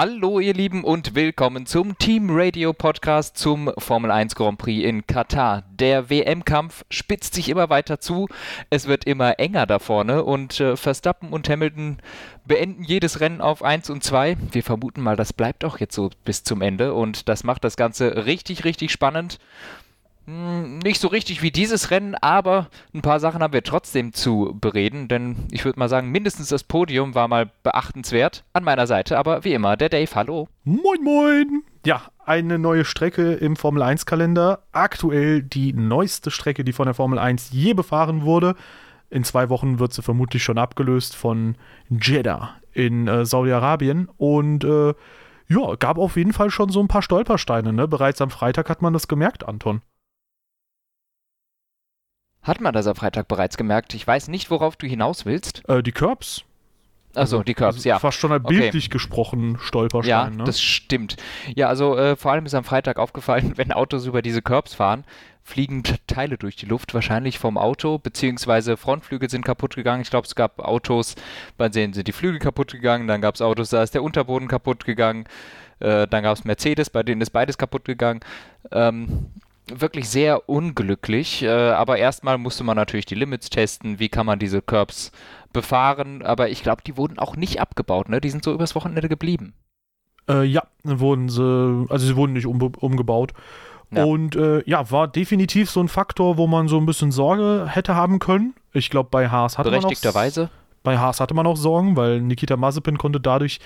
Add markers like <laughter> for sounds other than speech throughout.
Hallo ihr Lieben und willkommen zum Team Radio Podcast zum Formel 1 Grand Prix in Katar. Der WM-Kampf spitzt sich immer weiter zu, es wird immer enger da vorne und äh, Verstappen und Hamilton beenden jedes Rennen auf 1 und 2. Wir vermuten mal, das bleibt auch jetzt so bis zum Ende und das macht das Ganze richtig, richtig spannend. Hm, nicht so richtig wie dieses Rennen, aber ein paar Sachen haben wir trotzdem zu bereden, denn ich würde mal sagen, mindestens das Podium war mal beachtenswert an meiner Seite, aber wie immer, der Dave, hallo. Moin, moin. Ja, eine neue Strecke im Formel 1 Kalender. Aktuell die neueste Strecke, die von der Formel 1 je befahren wurde. In zwei Wochen wird sie vermutlich schon abgelöst von Jeddah in äh, Saudi-Arabien und äh, ja, gab auf jeden Fall schon so ein paar Stolpersteine. Ne? Bereits am Freitag hat man das gemerkt, Anton. Hat man das am Freitag bereits gemerkt? Ich weiß nicht, worauf du hinaus willst. Äh, die Curbs. Also die Curbs, also ja. Fast schon bildlich okay. gesprochen, Stolperstein. Ja, ne? das stimmt. Ja, also äh, vor allem ist am Freitag aufgefallen, <laughs> wenn Autos über diese Curbs fahren, fliegen Teile durch die Luft, wahrscheinlich vom Auto, beziehungsweise Frontflügel sind kaputt gegangen. Ich glaube, es gab Autos, bei denen sind die Flügel kaputt gegangen, dann gab es Autos, da ist der Unterboden kaputt gegangen, äh, dann gab es Mercedes, bei denen ist beides kaputt gegangen. Ähm, wirklich sehr unglücklich. Äh, aber erstmal musste man natürlich die Limits testen. Wie kann man diese Curbs befahren? Aber ich glaube, die wurden auch nicht abgebaut. Ne? Die sind so übers Wochenende geblieben. Äh, ja, wurden sie, also sie wurden nicht um, umgebaut. Ja. Und äh, ja, war definitiv so ein Faktor, wo man so ein bisschen Sorge hätte haben können. Ich glaube, bei Haas hatte man auch, bei Haas hatte man auch Sorgen, weil Nikita Mazepin konnte dadurch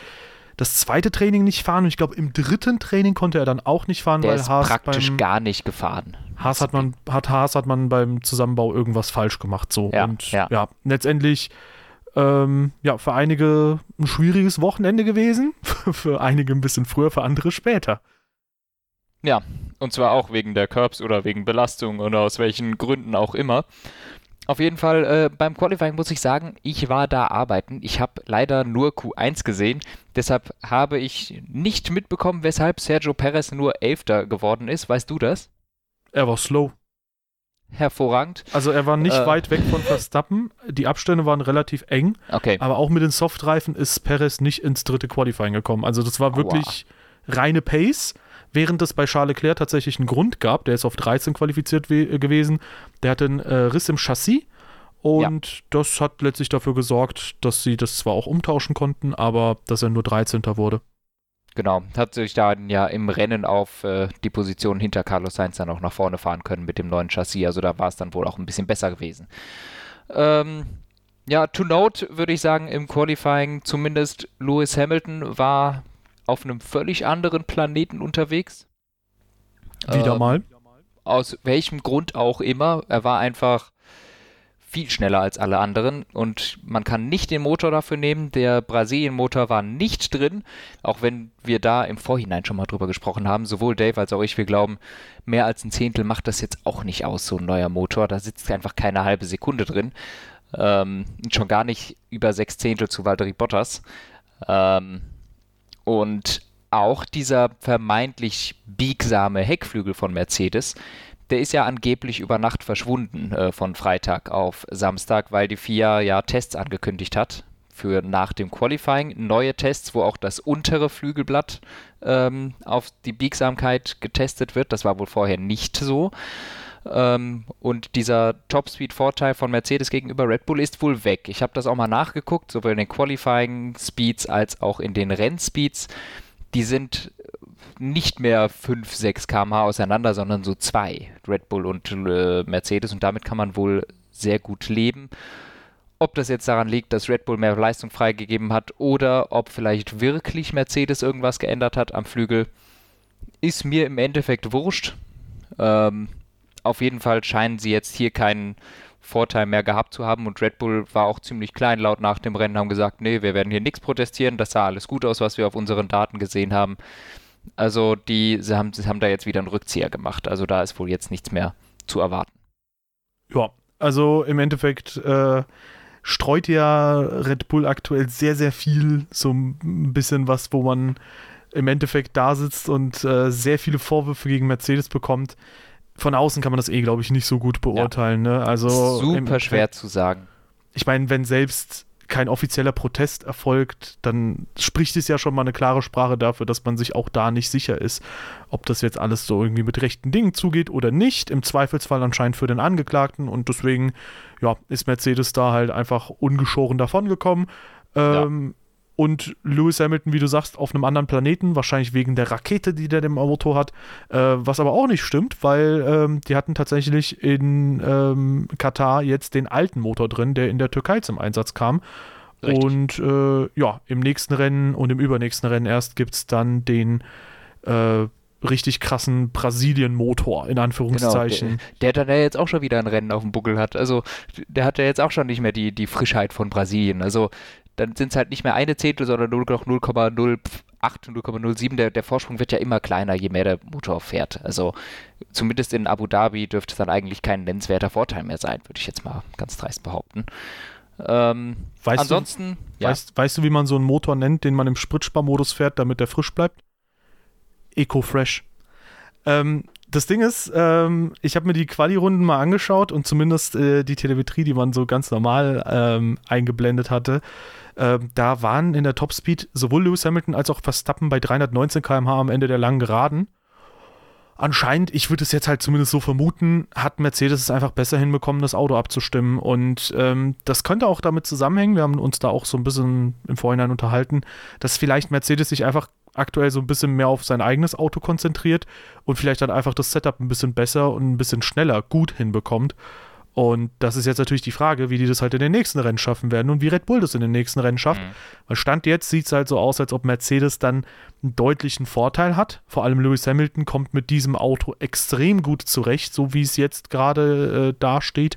das zweite Training nicht fahren und ich glaube im dritten Training konnte er dann auch nicht fahren, Der weil ist Haas praktisch beim, gar nicht gefahren. Haas hat man hat Haas hat man beim Zusammenbau irgendwas falsch gemacht so ja, und ja, ja letztendlich ähm, ja für einige ein schwieriges Wochenende gewesen, <laughs> für einige ein bisschen früher, für andere später. Ja, und zwar auch wegen der Curbs oder wegen Belastung oder aus welchen Gründen auch immer. Auf jeden Fall, äh, beim Qualifying muss ich sagen, ich war da arbeiten. Ich habe leider nur Q1 gesehen. Deshalb habe ich nicht mitbekommen, weshalb Sergio Perez nur Elfter geworden ist. Weißt du das? Er war slow. Hervorragend. Also er war nicht äh, weit weg von Verstappen. Die Abstände waren relativ eng. Okay. Aber auch mit den Softreifen ist Perez nicht ins dritte Qualifying gekommen. Also das war wirklich Aua. reine Pace während es bei Charles Leclerc tatsächlich einen Grund gab, der ist auf 13 qualifiziert äh, gewesen, der hatte einen äh, Riss im Chassis und ja. das hat letztlich dafür gesorgt, dass sie das zwar auch umtauschen konnten, aber dass er nur 13. wurde. Genau, hat sich da ja im Rennen auf äh, die Position hinter Carlos Sainz dann auch nach vorne fahren können mit dem neuen Chassis, also da war es dann wohl auch ein bisschen besser gewesen. Ähm, ja, to note würde ich sagen, im Qualifying zumindest Lewis Hamilton war auf einem völlig anderen Planeten unterwegs. Wieder ähm, mal. Aus welchem Grund auch immer. Er war einfach viel schneller als alle anderen und man kann nicht den Motor dafür nehmen. Der Brasilien-Motor war nicht drin, auch wenn wir da im Vorhinein schon mal drüber gesprochen haben. Sowohl Dave als auch ich, wir glauben, mehr als ein Zehntel macht das jetzt auch nicht aus, so ein neuer Motor. Da sitzt einfach keine halbe Sekunde drin. Ähm, schon gar nicht über sechs Zehntel zu Valtteri Bottas. Ähm, und auch dieser vermeintlich biegsame Heckflügel von Mercedes, der ist ja angeblich über Nacht verschwunden äh, von Freitag auf Samstag, weil die FIA ja Tests angekündigt hat für nach dem Qualifying. Neue Tests, wo auch das untere Flügelblatt ähm, auf die Biegsamkeit getestet wird. Das war wohl vorher nicht so. Ähm, und dieser Top-Speed-Vorteil von Mercedes gegenüber Red Bull ist wohl weg. Ich habe das auch mal nachgeguckt, sowohl in den Qualifying-Speeds als auch in den Rennspeeds. Die sind nicht mehr 5, 6 km/h auseinander, sondern so 2, Red Bull und äh, Mercedes. Und damit kann man wohl sehr gut leben. Ob das jetzt daran liegt, dass Red Bull mehr Leistung freigegeben hat oder ob vielleicht wirklich Mercedes irgendwas geändert hat am Flügel, ist mir im Endeffekt wurscht. Ähm, auf jeden Fall scheinen sie jetzt hier keinen Vorteil mehr gehabt zu haben und Red Bull war auch ziemlich kleinlaut nach dem Rennen, haben gesagt, nee, wir werden hier nichts protestieren, das sah alles gut aus, was wir auf unseren Daten gesehen haben. Also die sie haben, sie haben da jetzt wieder einen Rückzieher gemacht, also da ist wohl jetzt nichts mehr zu erwarten. Ja, also im Endeffekt äh, streut ja Red Bull aktuell sehr, sehr viel, so ein bisschen was, wo man im Endeffekt da sitzt und äh, sehr viele Vorwürfe gegen Mercedes bekommt von außen kann man das eh, glaube ich, nicht so gut beurteilen. Ja. Ne? Also super schwer zu sagen. Ich meine, wenn selbst kein offizieller Protest erfolgt, dann spricht es ja schon mal eine klare Sprache dafür, dass man sich auch da nicht sicher ist, ob das jetzt alles so irgendwie mit rechten Dingen zugeht oder nicht. Im Zweifelsfall anscheinend für den Angeklagten und deswegen ja, ist Mercedes da halt einfach ungeschoren davongekommen. Ähm, ja. Und Lewis Hamilton, wie du sagst, auf einem anderen Planeten, wahrscheinlich wegen der Rakete, die der im Auto hat, äh, was aber auch nicht stimmt, weil ähm, die hatten tatsächlich in ähm, Katar jetzt den alten Motor drin, der in der Türkei zum Einsatz kam. Richtig. Und äh, ja, im nächsten Rennen und im übernächsten Rennen erst gibt es dann den äh, richtig krassen Brasilien-Motor, in Anführungszeichen. Genau, der, der dann ja jetzt auch schon wieder ein Rennen auf dem Buckel hat. Also der hat ja jetzt auch schon nicht mehr die, die Frischheit von Brasilien. Also dann sind es halt nicht mehr eine Zehntel, sondern nur noch 0,08, 0,07. Der, der Vorsprung wird ja immer kleiner, je mehr der Motor fährt. Also zumindest in Abu Dhabi dürfte es dann eigentlich kein nennenswerter Vorteil mehr sein, würde ich jetzt mal ganz dreist behaupten. Ähm, weißt ansonsten, du, ja. weißt, weißt, du, wie man so einen Motor nennt, den man im Spritsparmodus fährt, damit der frisch bleibt? Eco-Fresh. Ähm, das Ding ist, ähm, ich habe mir die Quali-Runden mal angeschaut und zumindest äh, die Telemetrie, die man so ganz normal ähm, eingeblendet hatte, ähm, da waren in der Topspeed sowohl Lewis Hamilton als auch Verstappen bei 319 km/h am Ende der langen Geraden. Anscheinend, ich würde es jetzt halt zumindest so vermuten, hat Mercedes es einfach besser hinbekommen, das Auto abzustimmen. Und ähm, das könnte auch damit zusammenhängen, wir haben uns da auch so ein bisschen im Vorhinein unterhalten, dass vielleicht Mercedes sich einfach aktuell so ein bisschen mehr auf sein eigenes Auto konzentriert und vielleicht dann einfach das Setup ein bisschen besser und ein bisschen schneller gut hinbekommt. Und das ist jetzt natürlich die Frage, wie die das halt in den nächsten Rennen schaffen werden und wie Red Bull das in den nächsten Rennen schafft. Mhm. Weil Stand jetzt sieht es halt so aus, als ob Mercedes dann einen deutlichen Vorteil hat. Vor allem Lewis Hamilton kommt mit diesem Auto extrem gut zurecht, so wie es jetzt gerade äh, dasteht.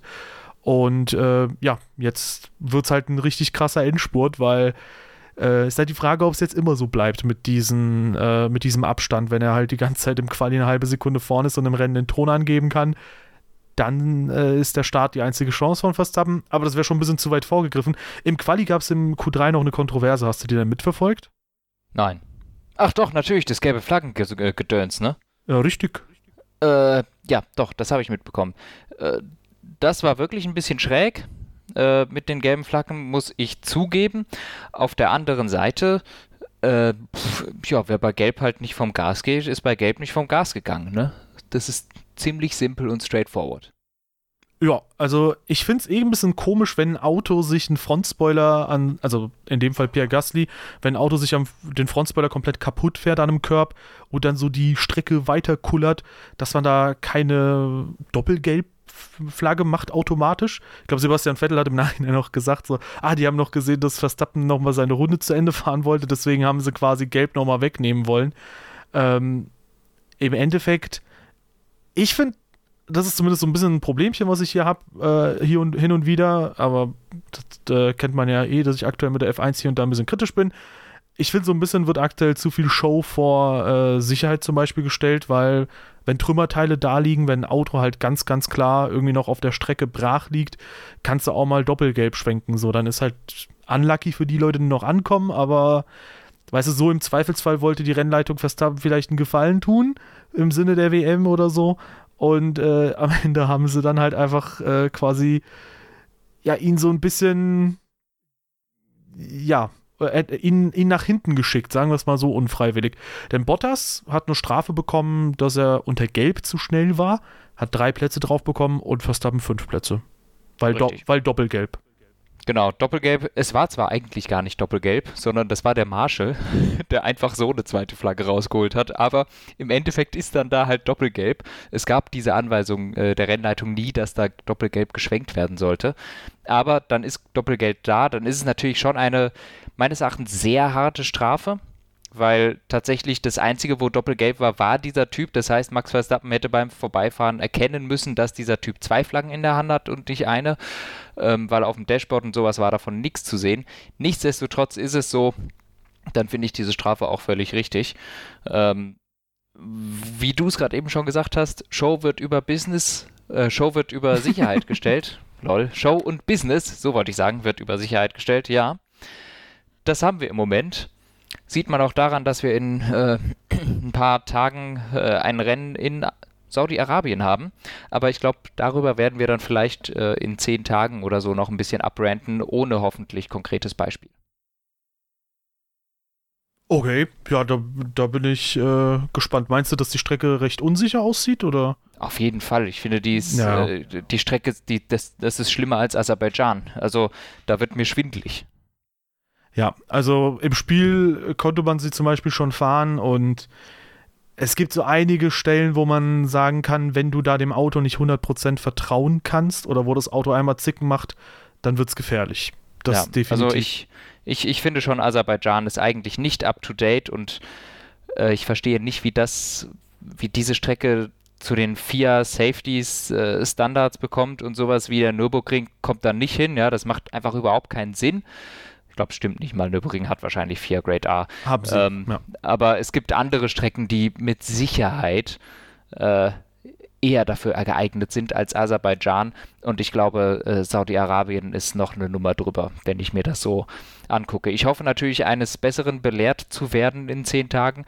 Und äh, ja, jetzt wird es halt ein richtig krasser Endspurt, weil äh, ist halt die Frage, ob es jetzt immer so bleibt mit, diesen, äh, mit diesem Abstand, wenn er halt die ganze Zeit im Quali eine halbe Sekunde vorne ist und im Rennen den Ton angeben kann dann äh, ist der Start die einzige Chance von Verstappen. Aber das wäre schon ein bisschen zu weit vorgegriffen. Im Quali gab es im Q3 noch eine Kontroverse. Hast du die denn mitverfolgt? Nein. Ach doch, natürlich, das gelbe Flaggengedöns, ne? Ja, richtig. Äh, ja, doch, das habe ich mitbekommen. Äh, das war wirklich ein bisschen schräg. Äh, mit den gelben Flaggen muss ich zugeben. Auf der anderen Seite, äh, pf, ja, wer bei Gelb halt nicht vom Gas geht, ist bei Gelb nicht vom Gas gegangen, ne? Das ist ziemlich simpel und straightforward. Ja, also ich finde es eh ein bisschen komisch, wenn ein Auto sich einen Frontspoiler an, also in dem Fall Pierre Gasly, wenn ein Auto sich am, den Frontspoiler komplett kaputt fährt an einem Curb und dann so die Strecke weiter kullert, dass man da keine Doppelgelb-Flagge macht automatisch. Ich glaube, Sebastian Vettel hat im Nachhinein noch gesagt, so, ah, die haben noch gesehen, dass Verstappen nochmal seine Runde zu Ende <laughs> fahren wollte, deswegen haben sie quasi Gelb nochmal wegnehmen wollen. Ähm, Im Endeffekt ich finde, das ist zumindest so ein bisschen ein Problemchen, was ich hier habe, äh, hier und hin und wieder, aber das äh, kennt man ja eh, dass ich aktuell mit der F1 hier und da ein bisschen kritisch bin. Ich finde, so ein bisschen wird aktuell zu viel Show vor äh, Sicherheit zum Beispiel gestellt, weil wenn Trümmerteile da liegen, wenn ein Auto halt ganz, ganz klar irgendwie noch auf der Strecke brach liegt, kannst du auch mal doppelgelb schwenken. So, dann ist halt unlucky für die Leute, die noch ankommen, aber weißt du, so im Zweifelsfall wollte die Rennleitung Verstappen vielleicht einen Gefallen tun im Sinne der WM oder so. Und äh, am <laughs> Ende haben sie dann halt einfach äh, quasi ja ihn so ein bisschen ja äh, ihn, ihn nach hinten geschickt, sagen wir es mal so unfreiwillig. Denn Bottas hat eine Strafe bekommen, dass er unter Gelb zu schnell war, hat drei Plätze drauf bekommen und Verstappen fünf Plätze. Weil, do, weil Doppelgelb. Genau, Doppelgelb. Es war zwar eigentlich gar nicht Doppelgelb, sondern das war der Marshall, <laughs> der einfach so eine zweite Flagge rausgeholt hat. Aber im Endeffekt ist dann da halt Doppelgelb. Es gab diese Anweisung äh, der Rennleitung nie, dass da Doppelgelb geschwenkt werden sollte. Aber dann ist Doppelgelb da. Dann ist es natürlich schon eine meines Erachtens sehr harte Strafe weil tatsächlich das Einzige, wo Doppelgelb war, war dieser Typ. Das heißt, Max Verstappen hätte beim Vorbeifahren erkennen müssen, dass dieser Typ zwei Flaggen in der Hand hat und nicht eine, ähm, weil auf dem Dashboard und sowas war davon nichts zu sehen. Nichtsdestotrotz ist es so, dann finde ich diese Strafe auch völlig richtig. Ähm, wie du es gerade eben schon gesagt hast, Show wird über Business, äh, Show wird über Sicherheit <laughs> gestellt. Lol, Show und Business, so wollte ich sagen, wird über Sicherheit gestellt, ja. Das haben wir im Moment. Sieht man auch daran, dass wir in äh, <clears throat> ein paar Tagen äh, ein Rennen in Saudi-Arabien haben. Aber ich glaube, darüber werden wir dann vielleicht äh, in zehn Tagen oder so noch ein bisschen abranten, ohne hoffentlich konkretes Beispiel. Okay, ja, da, da bin ich äh, gespannt. Meinst du, dass die Strecke recht unsicher aussieht oder? Auf jeden Fall. Ich finde, die, ist, ja. äh, die Strecke, die, das, das ist schlimmer als Aserbaidschan. Also da wird mir schwindlig. Ja, also im Spiel konnte man sie zum Beispiel schon fahren und es gibt so einige Stellen, wo man sagen kann, wenn du da dem Auto nicht 100% vertrauen kannst oder wo das Auto einmal zicken macht, dann wird es gefährlich. Das ja, definitiv. Also ich, ich, ich finde schon, Aserbaidschan ist eigentlich nicht up to date und äh, ich verstehe nicht, wie das, wie diese Strecke zu den FIA Safeties äh, Standards bekommt und sowas wie der Nürburgring kommt da nicht hin. Ja, das macht einfach überhaupt keinen Sinn. Ich glaube, stimmt nicht mal. Nürburgring hat wahrscheinlich FIA Grade A. Haben sie. Ähm, ja. Aber es gibt andere Strecken, die mit Sicherheit äh, eher dafür geeignet sind als Aserbaidschan. Und ich glaube, äh, Saudi-Arabien ist noch eine Nummer drüber, wenn ich mir das so angucke. Ich hoffe natürlich, eines Besseren belehrt zu werden in zehn Tagen.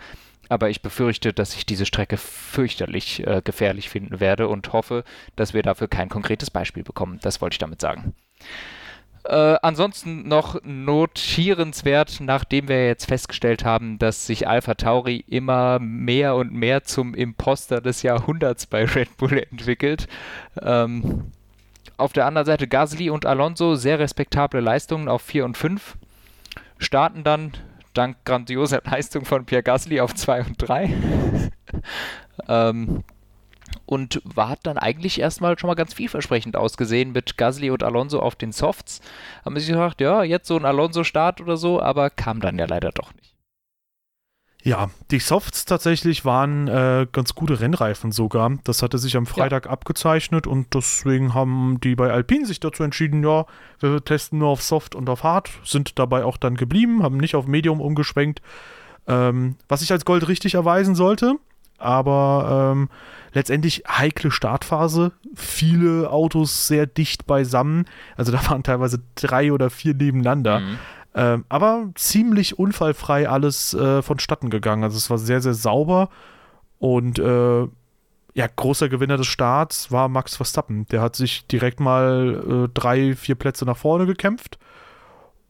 Aber ich befürchte, dass ich diese Strecke fürchterlich äh, gefährlich finden werde und hoffe, dass wir dafür kein konkretes Beispiel bekommen. Das wollte ich damit sagen. Äh, ansonsten noch notierenswert, nachdem wir jetzt festgestellt haben, dass sich Alpha Tauri immer mehr und mehr zum Imposter des Jahrhunderts bei Red Bull entwickelt. Ähm, auf der anderen Seite Gasly und Alonso, sehr respektable Leistungen auf 4 und 5. Starten dann dank grandioser Leistung von Pierre Gasly auf 2 und 3. <laughs> ähm, und war, dann eigentlich erstmal schon mal ganz vielversprechend ausgesehen mit Gasly und Alonso auf den Softs. Haben sich gedacht, ja, jetzt so ein Alonso-Start oder so, aber kam dann ja leider doch nicht. Ja, die Softs tatsächlich waren äh, ganz gute Rennreifen sogar. Das hatte sich am Freitag ja. abgezeichnet und deswegen haben die bei Alpine sich dazu entschieden, ja, wir testen nur auf Soft und auf Hard, sind dabei auch dann geblieben, haben nicht auf Medium umgeschwenkt, ähm, was sich als Gold richtig erweisen sollte. Aber ähm, letztendlich heikle Startphase, viele Autos sehr dicht beisammen. Also da waren teilweise drei oder vier nebeneinander. Mhm. Ähm, aber ziemlich unfallfrei alles äh, vonstatten gegangen. Also es war sehr, sehr sauber. Und äh, ja, großer Gewinner des Starts war Max Verstappen. Der hat sich direkt mal äh, drei, vier Plätze nach vorne gekämpft.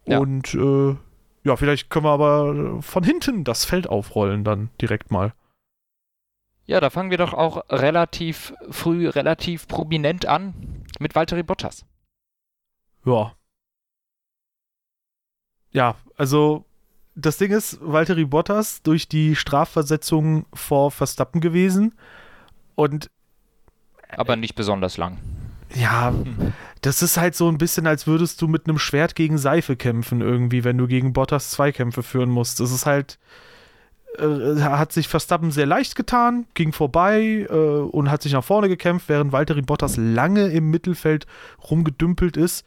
Ja. Und äh, ja, vielleicht können wir aber von hinten das Feld aufrollen dann direkt mal. Ja, da fangen wir doch auch relativ früh, relativ prominent an mit Valtteri Bottas. Ja, ja, also das Ding ist, Valtteri Bottas durch die Strafversetzung vor Verstappen gewesen und aber nicht besonders lang. Ja, das ist halt so ein bisschen, als würdest du mit einem Schwert gegen Seife kämpfen, irgendwie, wenn du gegen Bottas Zweikämpfe führen musst. Das ist halt, äh, hat sich Verstappen sehr leicht getan, ging vorbei äh, und hat sich nach vorne gekämpft, während Valtteri Bottas lange im Mittelfeld rumgedümpelt ist.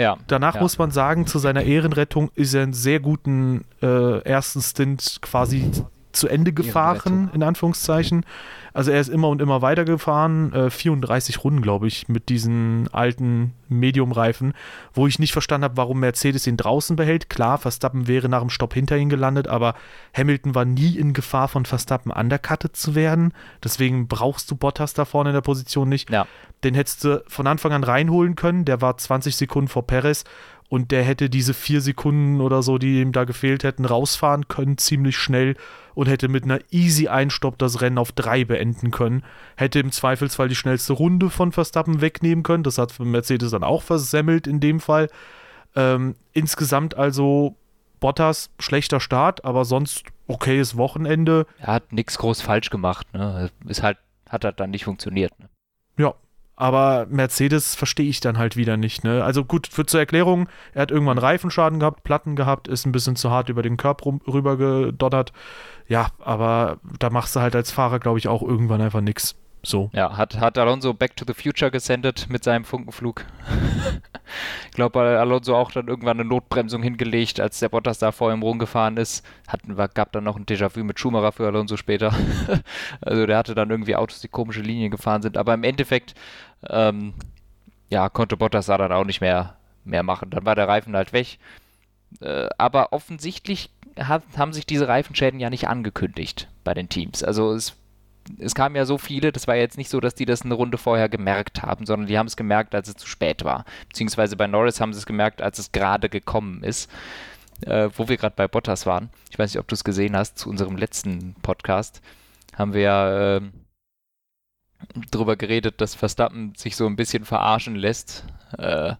Ja. Danach ja. muss man sagen, zu seiner Ehrenrettung ist er einen sehr guten äh, ersten Stint quasi zu Ende gefahren, in Anführungszeichen. Also er ist immer und immer weiter gefahren, äh, 34 Runden, glaube ich, mit diesen alten Medium-Reifen, wo ich nicht verstanden habe, warum Mercedes ihn draußen behält. Klar, Verstappen wäre nach dem Stopp hinter ihm gelandet, aber Hamilton war nie in Gefahr, von Verstappen undercutted zu werden. Deswegen brauchst du Bottas da vorne in der Position nicht. Ja. Den hättest du von Anfang an reinholen können. Der war 20 Sekunden vor Perez und der hätte diese vier Sekunden oder so, die ihm da gefehlt hätten, rausfahren können, ziemlich schnell und hätte mit einer easy Einstopp das Rennen auf drei beenden können. Hätte im Zweifelsfall die schnellste Runde von Verstappen wegnehmen können. Das hat Mercedes dann auch versemmelt in dem Fall. Ähm, insgesamt also Bottas schlechter Start, aber sonst okayes Wochenende. Er hat nichts groß falsch gemacht. Ne? Ist halt, hat halt dann nicht funktioniert. Ne? Ja, aber Mercedes verstehe ich dann halt wieder nicht. Ne? Also gut, für zur Erklärung, er hat irgendwann Reifenschaden gehabt, Platten gehabt, ist ein bisschen zu hart über den Körper rüber gedoddert. Ja, aber da machst du halt als Fahrer, glaube ich, auch irgendwann einfach nichts. So. Ja, hat, hat Alonso Back to the Future gesendet mit seinem Funkenflug. <laughs> ich glaube, Alonso auch dann irgendwann eine Notbremsung hingelegt, als der Bottas da vor ihm rumgefahren ist. Hat, gab dann noch ein Déjà-vu mit Schumacher für Alonso später. <laughs> also der hatte dann irgendwie Autos, die komische Linien gefahren sind. Aber im Endeffekt, ähm, ja, konnte Bottas da dann auch nicht mehr, mehr machen. Dann war der Reifen halt weg. Äh, aber offensichtlich hat, haben sich diese Reifenschäden ja nicht angekündigt bei den Teams. Also es es kamen ja so viele, das war jetzt nicht so, dass die das eine Runde vorher gemerkt haben, sondern die haben es gemerkt, als es zu spät war. Beziehungsweise bei Norris haben sie es gemerkt, als es gerade gekommen ist. Äh, wo wir gerade bei Bottas waren. Ich weiß nicht, ob du es gesehen hast, zu unserem letzten Podcast haben wir ja äh, drüber geredet, dass Verstappen sich so ein bisschen verarschen lässt. Äh,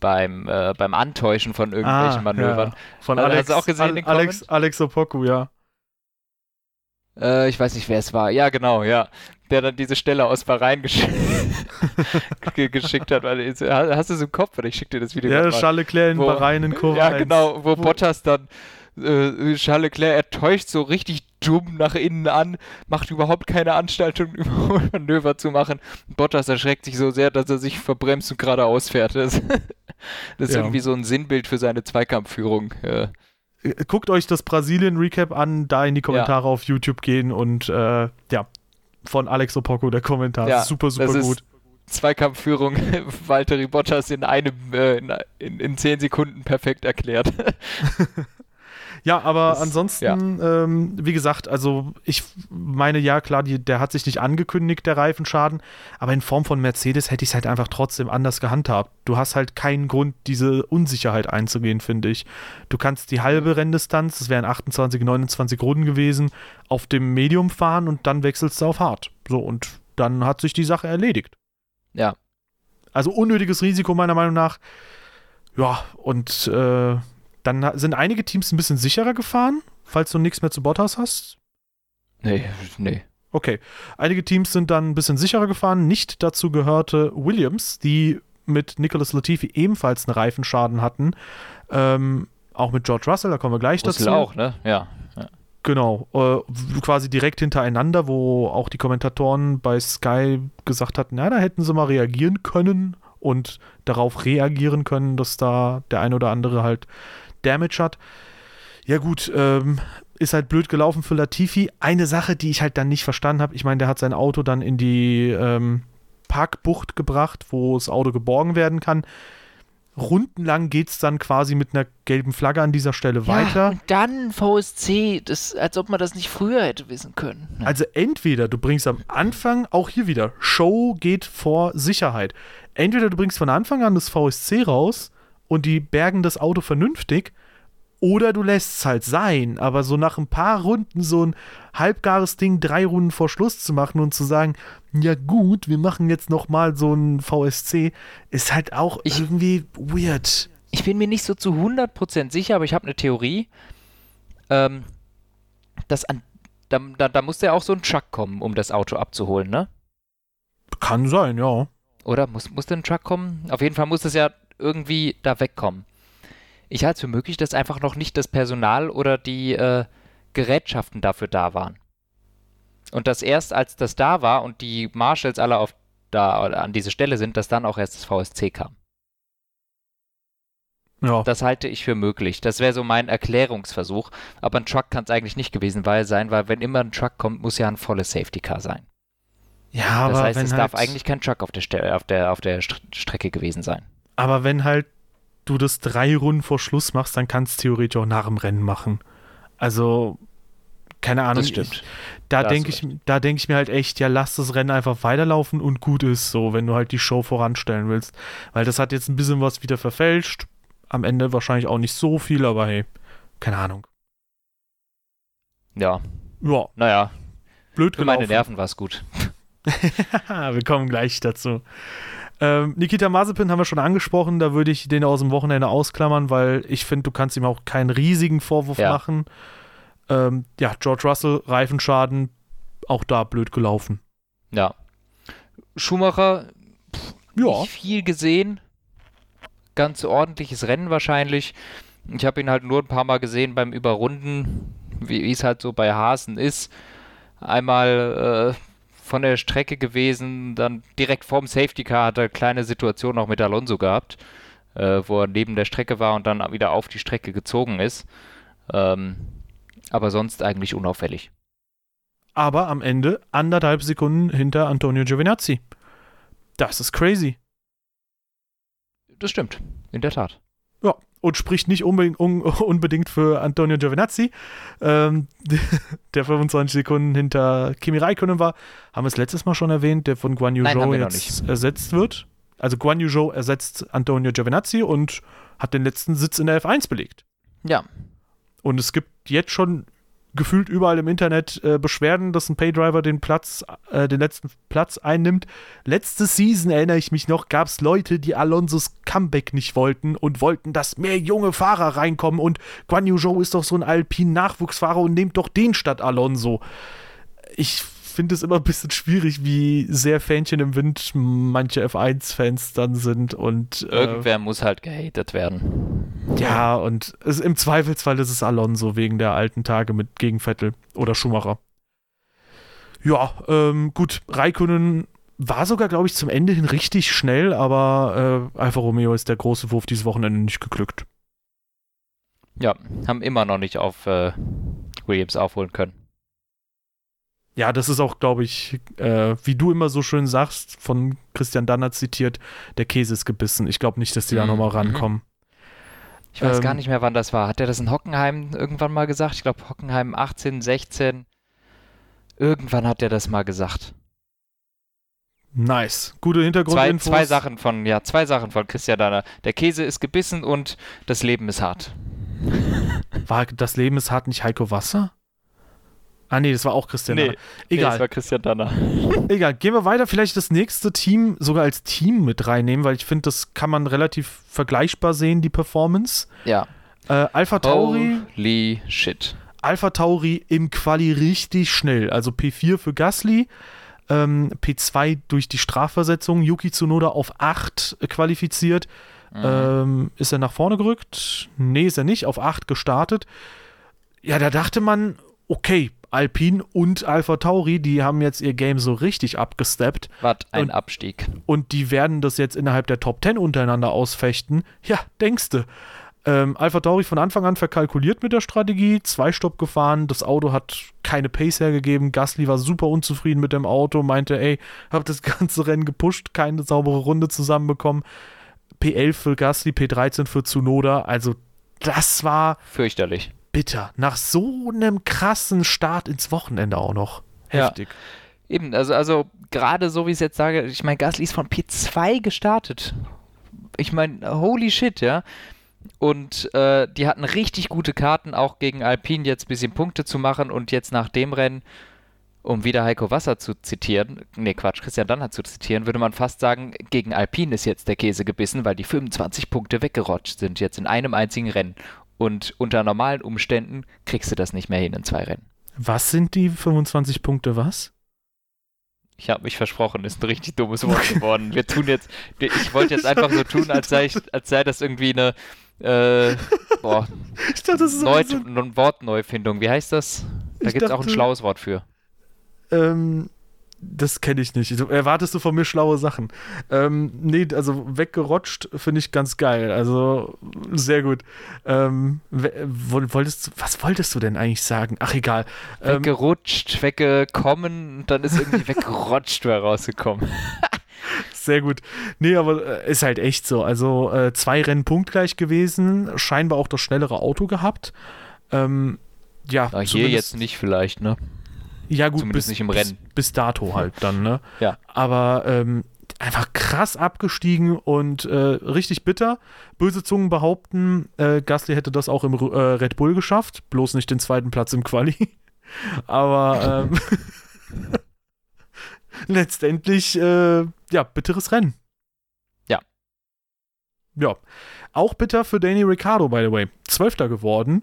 beim, äh, beim Antäuschen von irgendwelchen ah, Manövern. Ja. Von also, Alex, auch gesehen, Al Alex, Alex Opoku, ja. Äh, ich weiß nicht, wer es war. Ja, genau, ja. Der dann diese Stelle aus Bahrain gesch <laughs> geschickt hat. Weil, hast du es im Kopf? Oder ich schicke dir das Video Ja, Charles Leclerc in wo, Bahrain in Kurve Ja, genau, wo, wo Bottas dann äh, Charles Leclerc, er täuscht so richtig dumm nach innen an, macht überhaupt keine Anstaltung, <laughs> Manöver zu machen. Bottas erschreckt sich so sehr, dass er sich verbremst und geradeaus fährt. Das, <laughs> das ist ja. irgendwie so ein Sinnbild für seine Zweikampfführung. Ja. Guckt euch das Brasilien-Recap an, da in die Kommentare ja. auf YouTube gehen und äh, ja, von Alex Opoco der Kommentar. Ja, super, super gut. Zweikampfführung <laughs> Valtteri Bottas in einem, äh, in, in zehn Sekunden perfekt erklärt. <laughs> Ja, aber das, ansonsten, ja. Ähm, wie gesagt, also ich meine, ja, klar, die, der hat sich nicht angekündigt, der Reifenschaden, aber in Form von Mercedes hätte ich es halt einfach trotzdem anders gehandhabt. Du hast halt keinen Grund, diese Unsicherheit einzugehen, finde ich. Du kannst die halbe Renndistanz, das wären 28, 29 Runden gewesen, auf dem Medium fahren und dann wechselst du auf Hard. So, und dann hat sich die Sache erledigt. Ja. Also unnötiges Risiko meiner Meinung nach. Ja, und äh, dann sind einige Teams ein bisschen sicherer gefahren, falls du nichts mehr zu Bottas hast. Nee, nee. Okay. Einige Teams sind dann ein bisschen sicherer gefahren. Nicht dazu gehörte Williams, die mit Nicholas Latifi ebenfalls einen Reifenschaden hatten. Ähm, auch mit George Russell, da kommen wir gleich Russell dazu. auch, ne? Ja. ja. Genau, äh, quasi direkt hintereinander, wo auch die Kommentatoren bei Sky gesagt hatten, ja, da hätten sie mal reagieren können und darauf reagieren können, dass da der ein oder andere halt Damage hat. Ja, gut, ähm, ist halt blöd gelaufen für Latifi. Eine Sache, die ich halt dann nicht verstanden habe, ich meine, der hat sein Auto dann in die ähm, Parkbucht gebracht, wo das Auto geborgen werden kann. Rundenlang geht es dann quasi mit einer gelben Flagge an dieser Stelle ja, weiter. Und dann VSC, das, als ob man das nicht früher hätte wissen können. Ne? Also entweder du bringst am Anfang, auch hier wieder, Show geht vor Sicherheit. Entweder du bringst von Anfang an das VSC raus und die bergen das Auto vernünftig. Oder du lässt es halt sein, aber so nach ein paar Runden so ein halbgares Ding drei Runden vor Schluss zu machen und zu sagen, ja gut, wir machen jetzt noch mal so ein VSC, ist halt auch ich, irgendwie weird. Ich bin mir nicht so zu 100% sicher, aber ich habe eine Theorie, ähm, dass an, da, da, da muss ja auch so ein Truck kommen, um das Auto abzuholen, ne? Kann sein, ja. Oder muss, muss ein Truck kommen? Auf jeden Fall muss es ja irgendwie da wegkommen. Ich halte es für möglich, dass einfach noch nicht das Personal oder die äh, Gerätschaften dafür da waren. Und dass erst als das da war und die Marshals alle auf da an diese Stelle sind, dass dann auch erst das VSC kam. Ja. Das halte ich für möglich. Das wäre so mein Erklärungsversuch. Aber ein Truck kann es eigentlich nicht gewesen sein, weil wenn immer ein Truck kommt, muss ja ein volles Safety Car sein. Ja, das aber heißt, es halt darf eigentlich kein Truck auf der, auf der, auf der Strecke gewesen sein. Aber wenn halt du das drei Runden vor Schluss machst, dann kannst du theoretisch auch nach dem Rennen machen. Also, keine Ahnung. Das stimmt. Ich, da denke ich, da denke ich mir halt echt, ja, lass das Rennen einfach weiterlaufen und gut ist so, wenn du halt die Show voranstellen willst. Weil das hat jetzt ein bisschen was wieder verfälscht. Am Ende wahrscheinlich auch nicht so viel, aber hey, keine Ahnung. Ja. Ja. Naja. Blöd Für gelaufen. meine Nerven war es gut. <laughs> Wir kommen gleich dazu. Ähm, Nikita Mazepin haben wir schon angesprochen, da würde ich den aus dem Wochenende ausklammern, weil ich finde, du kannst ihm auch keinen riesigen Vorwurf ja. machen. Ähm, ja, George Russell, Reifenschaden, auch da blöd gelaufen. Ja. Schumacher, pff, ja. nicht viel gesehen. Ganz ordentliches Rennen wahrscheinlich. Ich habe ihn halt nur ein paar Mal gesehen beim Überrunden, wie es halt so bei Hasen ist. Einmal äh, von der Strecke gewesen. Dann direkt vorm Safety Car hat er eine kleine Situation auch mit Alonso gehabt, äh, wo er neben der Strecke war und dann wieder auf die Strecke gezogen ist. Ähm, aber sonst eigentlich unauffällig. Aber am Ende anderthalb Sekunden hinter Antonio Giovinazzi. Das ist crazy. Das stimmt, in der Tat. Ja, und spricht nicht unbedingt, un, <laughs> unbedingt für Antonio Giovinazzi, ähm, <laughs> der 25 Sekunden hinter Kimi Räikkönen war. Haben wir es letztes Mal schon erwähnt, der von Guan Yu Nein, Zhou jetzt ersetzt wird. Also Guan Yu Zhou ersetzt Antonio Giovinazzi und hat den letzten Sitz in der F1 belegt. Ja, Und es gibt jetzt schon gefühlt überall im Internet äh, Beschwerden, dass ein Paydriver den Platz, äh, den letzten Platz einnimmt. Letzte Season erinnere ich mich noch, gab es Leute, die Alonsos Comeback nicht wollten und wollten, dass mehr junge Fahrer reinkommen und Guan Yu Zhou ist doch so ein alpin Nachwuchsfahrer und nehmt doch den statt Alonso. Ich finde es immer ein bisschen schwierig, wie sehr Fähnchen im Wind manche F1-Fans dann sind und äh, irgendwer muss halt gehatet werden. ja, und es, im Zweifelsfall ist es Alonso wegen der alten Tage mit gegen Vettel oder Schumacher. Ja, ähm, gut, Raikönnen war sogar, glaube ich, zum Ende hin richtig schnell, aber äh, Alfa Romeo ist der große Wurf dieses Wochenende nicht geglückt. Ja, haben immer noch nicht auf äh, Williams aufholen können. Ja, das ist auch, glaube ich, äh, wie du immer so schön sagst, von Christian Danner zitiert, der Käse ist gebissen. Ich glaube nicht, dass die da Mhm, nochmal mhm. rankommen. Ich weiß Ähm, gar nicht mehr, wann das war. Hat er das in Hockenheim irgendwann mal gesagt? Ich glaube, Hockenheim 18, 16. Irgendwann hat er das mal gesagt. Nice. Gute Zwei, Hintergrundinfos. zwei Sachen von, ja, zwei Sachen von Christian Danner. Der Käse ist gebissen und das Leben ist hart. War das Leben ist hart nicht Heiko Wasser? Ah, nee, das war auch Christian Danner. Nee, Egal. das war Christian Danner. <laughs> Egal, gehen wir weiter. Vielleicht das nächste Team sogar als Team mit reinnehmen, weil ich finde, das kann man relativ vergleichbar sehen, die Performance. Ja. Äh, Alpha Tauri, Holy shit. Alpha Tauri im Quali richtig schnell. Also P4 für Gasly, ähm, P2 durch die Strafversetzung, Yuki Tsunoda auf 8 qualifiziert. Mhm. Ähm, ist er nach vorne gerückt? Nee, ist er nicht. Auf 8 gestartet. Ja, da dachte man, okay, Alpine und Alpha Tauri, die haben jetzt ihr Game so richtig abgesteppt. Was ein und- Abstieg. und die werden das jetzt innerhalb der Top 10 untereinander ausfechten. Ja, denkste. Ähm, Alpha Tauri von Anfang an verkalkuliert mit der Strategie, zwei Stopp gefahren, das Auto hat keine Pace hergegeben, Gasly war super unzufrieden mit dem Auto, meinte, ey, hab das <laughs> ganze Rennen gepusht, keine saubere Runde zusammenbekommen. P11 für Gasly, P13 für Tsunoda, also das war Fürchterlich. Bitter. Nach so einem krassen Start ins Wochenende auch noch. Ja. Heftig. Eben, also, also gerade so wie ich es jetzt sage, ich meine, Gasly ist von P2 gestartet. Ich meine, holy shit, ja. Und äh, die hatten richtig gute Karten, auch gegen Alpine jetzt ein bisschen Punkte zu machen und jetzt nach dem Rennen, um wieder Heiko Wasser zu zitieren, nee, Quatsch, Christian Danner zu zitieren, würde man fast sagen, gegen Alpine ist jetzt der Käse gebissen, weil die 25 Punkte weggerotscht sind, jetzt in einem einzigen Rennen. Und unter normalen Umständen kriegst du das nicht mehr hin in zwei Rennen. Was sind die 25 Punkte, was? Ich habe mich versprochen, ist ein richtig dummes Wort geworden. Wir tun jetzt, ich wollte jetzt einfach so tun, als sei, ich, als sei das irgendwie eine äh, boah, Ich dachte, das ist Neu so, Wortneufindung. Wie heißt das? Da gibt es auch ein schlaues Wort für. Ähm, das kenne ich nicht. Erwartest du von mir schlaue Sachen? Ähm, nee, also weggerotscht finde ich ganz geil. Also sehr gut. Ähm, wolltest was wolltest du denn eigentlich sagen? Ach, egal. Ähm, Weggerutscht, weggekommen und dann ist irgendwie <laughs> weggerotscht wer rausgekommen. <laughs> sehr gut. Nee, aber äh, ist halt echt so. Also äh, zwei Rennen punktgleich gewesen. Scheinbar auch das schnellere Auto gehabt. Ähm, ja, Ah, hier jetzt nicht vielleicht, ne? Ja, gut, Zumindest bis, nicht im bis, Rennen. bis dato halt dann, ne? Ja. Aber ähm, einfach krass abgestiegen und äh, richtig bitter. Böse Zungen behaupten, äh, Gasly hätte das auch im äh, Red Bull geschafft, bloß nicht den zweiten Platz im Quali. <laughs> Aber ähm, <laughs> letztendlich, äh, ja, bitteres Rennen. Ja. Ja. Auch bitter für Danny Ricciardo, by the way. Zwölfter geworden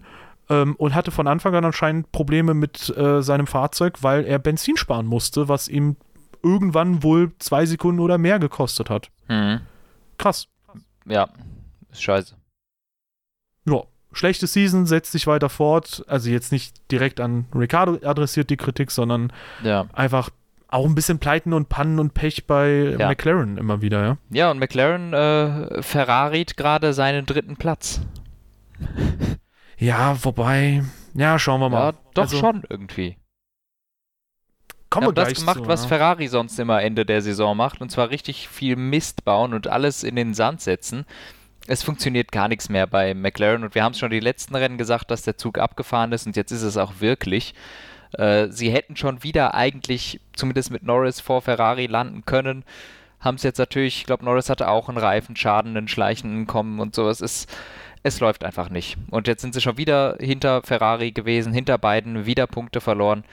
ähm, und hatte von Anfang an anscheinend Probleme mit äh, seinem Fahrzeug, weil er Benzin sparen musste, was ihm irgendwann wohl zwei Sekunden oder mehr gekostet hat. Mhm. Krass. Ja, ist scheiße. Ja. Schlechte Season setzt sich weiter fort. Also jetzt nicht direkt an Ricardo adressiert die Kritik, sondern Ja. einfach auch ein bisschen Pleiten und Pannen und Pech bei Ja. McLaren immer wieder, ja. Ja, und McLaren äh, gerade seinen dritten Platz. Ja, wobei, ja, schauen wir mal. Ja, doch Also, schon irgendwie. Kommen Wir haben das gemacht, zu, was ja. Ferrari sonst immer Ende der Saison macht, und zwar richtig viel Mist bauen und alles in den Sand setzen. es funktioniert gar nichts mehr bei McLaren und wir haben es schon die letzten Rennen gesagt, dass der Zug abgefahren ist und jetzt ist es auch wirklich. Äh, sie hätten schon wieder eigentlich zumindest mit Norris vor Ferrari landen können. Haben es jetzt natürlich, ich glaube, Norris hatte auch einen Reifenschaden, einen schleichenden kommen und so. Es ist, es läuft einfach nicht. Und jetzt sind sie schon wieder hinter Ferrari gewesen, hinter beiden, wieder Punkte verloren.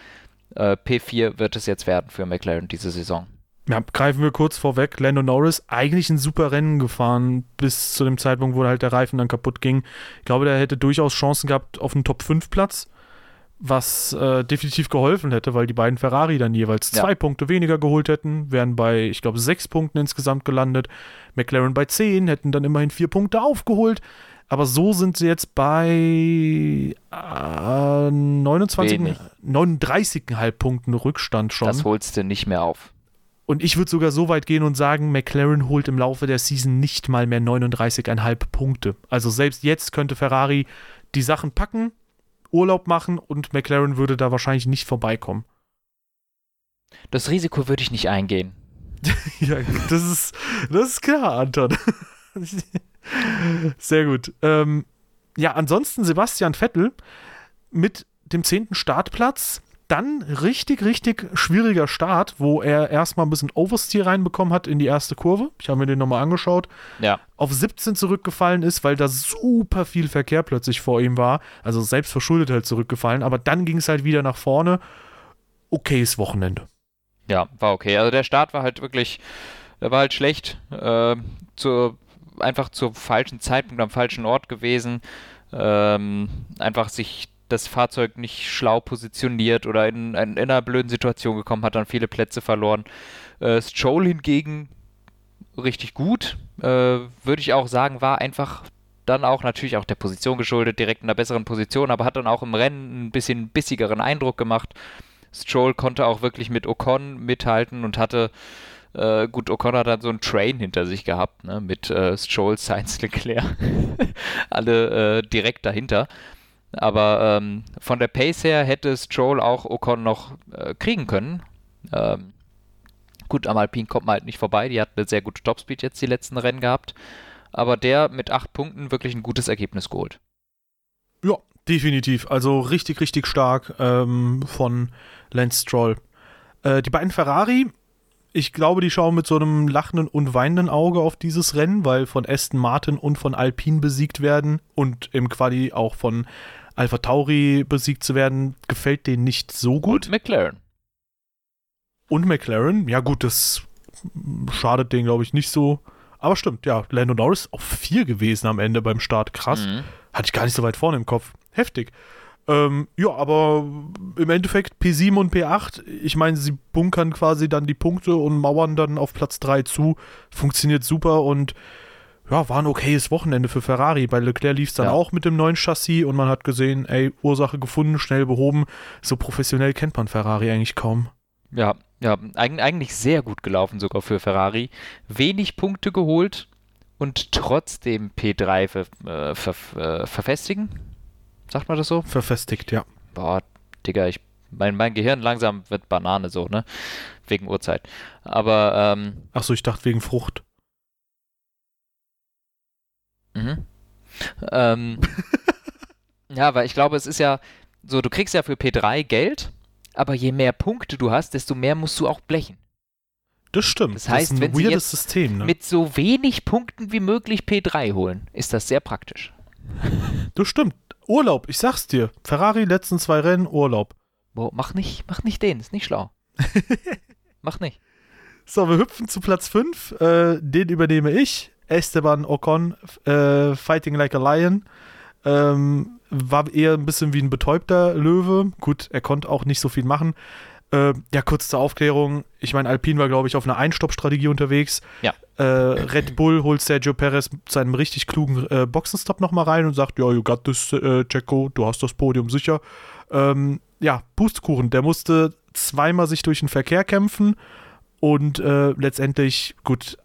Äh, P4 wird es jetzt werden für McLaren diese Saison. Ja, greifen wir kurz vorweg. Lando Norris eigentlich ein super Rennen gefahren, bis zu dem Zeitpunkt, wo halt der Reifen dann kaputt ging. Ich glaube, der hätte durchaus Chancen gehabt auf einen Top-5-Platz was äh, definitiv geholfen hätte, weil die beiden Ferrari dann jeweils ja. zwei Punkte weniger geholt hätten, wären bei, ich glaube, sechs Punkten insgesamt gelandet. McLaren bei zehn, hätten dann immerhin vier Punkte aufgeholt. Aber so sind sie jetzt bei äh, 29, 39,5 Punkten Rückstand schon. Das holst du nicht mehr auf. Und ich würde sogar so weit gehen und sagen, McLaren holt im Laufe der Season nicht mal mehr 39,5 Punkte. Also selbst jetzt könnte Ferrari die Sachen packen, Urlaub machen und McLaren würde da wahrscheinlich nicht vorbeikommen. Das Risiko würde ich nicht eingehen. <laughs> ja, das ist, das ist klar, Anton. <laughs> Sehr gut. Ähm, ja, ansonsten Sebastian Vettel mit dem zehnten Startplatz dann richtig, richtig schwieriger Start, wo er erstmal ein bisschen Oversteer reinbekommen hat in die erste Kurve. Ich habe mir den nochmal angeschaut. Ja. Auf 17 zurückgefallen ist, weil da super viel Verkehr plötzlich vor ihm war. Also selbst verschuldet halt zurückgefallen. Aber dann ging es halt wieder nach vorne. Okayes Wochenende. Ja, war okay. Also der Start war halt wirklich, der war halt schlecht. Äh, zur, einfach zum falschen Zeitpunkt am falschen Ort gewesen. Ähm, einfach sich das Fahrzeug nicht schlau positioniert oder in, in, in einer blöden Situation gekommen, hat dann viele Plätze verloren. Äh, Stroll hingegen richtig gut, äh, würde ich auch sagen, war einfach dann auch natürlich auch der Position geschuldet, direkt in einer besseren Position, aber hat dann auch im Rennen ein bisschen bissigeren Eindruck gemacht. Stroll konnte auch wirklich mit Ocon mithalten und hatte, äh, gut, Ocon hat dann so einen Train hinter sich gehabt, ne, mit äh, Stroll, Sainz, Leclerc, <laughs> alle äh, direkt dahinter. Aber ähm, von der Pace her hätte Stroll auch Ocon noch äh, kriegen können. Ähm, gut, am Alpine kommt man halt nicht vorbei. Die hat eine sehr gute Topspeed jetzt die letzten Rennen gehabt. Aber der mit acht Punkten wirklich ein gutes Ergebnis geholt. Ja, definitiv. Also richtig, richtig stark ähm, von Lance Stroll. Äh, die beiden Ferrari, ich glaube, die schauen mit so einem lachenden und weinenden Auge auf dieses Rennen, weil von Aston Martin und von Alpine besiegt werden und im Quali auch von Alpha Tauri besiegt zu werden, gefällt denen nicht so gut. Und McLaren. Und McLaren, ja gut, das schadet denen, glaube ich, nicht so. Aber stimmt, ja, Lando Norris auf vier gewesen am Ende beim Start. Krass. Mhm. Hatte ich gar nicht so weit vorne im Kopf. Heftig. Ähm, ja, aber im Endeffekt P7 und P8, ich meine, sie bunkern quasi dann die Punkte und mauern dann auf Platz 3 zu. Funktioniert super und ja, war ein okayes Wochenende für Ferrari. Bei Leclerc lief es dann ja. auch mit dem neuen Chassis und man hat gesehen, ey, Ursache gefunden, schnell behoben. So professionell kennt man Ferrari eigentlich kaum. Ja, ja, eigentlich sehr gut gelaufen sogar für Ferrari. Wenig Punkte geholt und trotzdem P3 ver, äh, ver, äh, verfestigen. Sagt man das so? Verfestigt, ja. Boah, Digga, ich, mein, mein Gehirn langsam wird Banane so, ne? Wegen Uhrzeit. Aber, ähm. Ach so, ich dachte wegen Frucht. Mhm. Ähm, <laughs> ja, weil ich glaube, es ist ja so, du kriegst ja für P3 Geld, aber je mehr Punkte du hast, desto mehr musst du auch blechen. Das stimmt. Das heißt, das wenn sie jetzt System, ne? mit so wenig Punkten wie möglich P3 holen, ist das sehr praktisch. Das stimmt. Urlaub, ich sag's dir. Ferrari letzten zwei Rennen, Urlaub. Boah, mach nicht, mach nicht den, ist nicht schlau. <laughs> mach nicht. So, wir hüpfen zu Platz 5. Äh, den übernehme ich. Esteban Ocon, äh, Fighting Like a Lion. Ähm, war eher ein bisschen wie ein betäubter Löwe. Gut, er konnte auch nicht so viel machen. Äh, ja, kurz zur Aufklärung. Ich meine, Alpine war, glaube ich, auf einer Einstopp-Strategie unterwegs. Ja. Äh, Red Bull holt Sergio Perez zu einem richtig klugen äh, Boxenstopp nochmal rein und sagt: Ja, you got this, äh, Checo, du hast das Podium sicher. Ähm, ja, Pustkuchen, der musste zweimal sich durch den Verkehr kämpfen und äh, letztendlich, gut,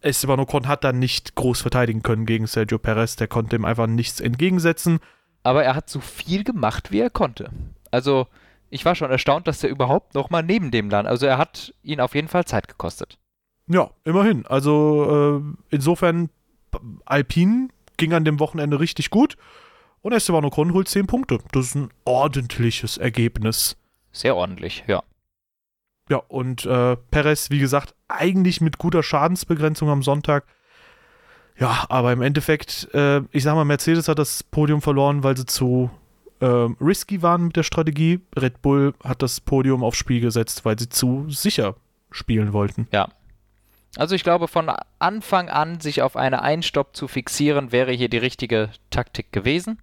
Esteban Ocon hat dann nicht groß verteidigen können gegen Sergio Perez. Der konnte ihm einfach nichts entgegensetzen. Aber er hat so viel gemacht, wie er konnte. Also, ich war schon erstaunt, dass er überhaupt noch mal neben dem land. Also, er hat ihn auf jeden Fall Zeit gekostet. Ja, immerhin. Also, äh, insofern Alpine ging an dem Wochenende richtig gut und Esteban Ocon holt 10 Punkte. Das ist ein ordentliches Ergebnis. Sehr ordentlich, ja. Ja, und äh, Perez, wie gesagt, eigentlich mit guter Schadensbegrenzung am Sonntag. Ja, aber im Endeffekt, äh, ich sag mal, Mercedes hat das Podium verloren, weil sie zu äh, risky waren mit der Strategie. Red Bull hat das Podium aufs Spiel gesetzt, weil sie zu sicher spielen wollten. Ja. Also ich glaube, von Anfang an sich auf eine Einstopp zu fixieren, wäre hier die richtige Taktik gewesen.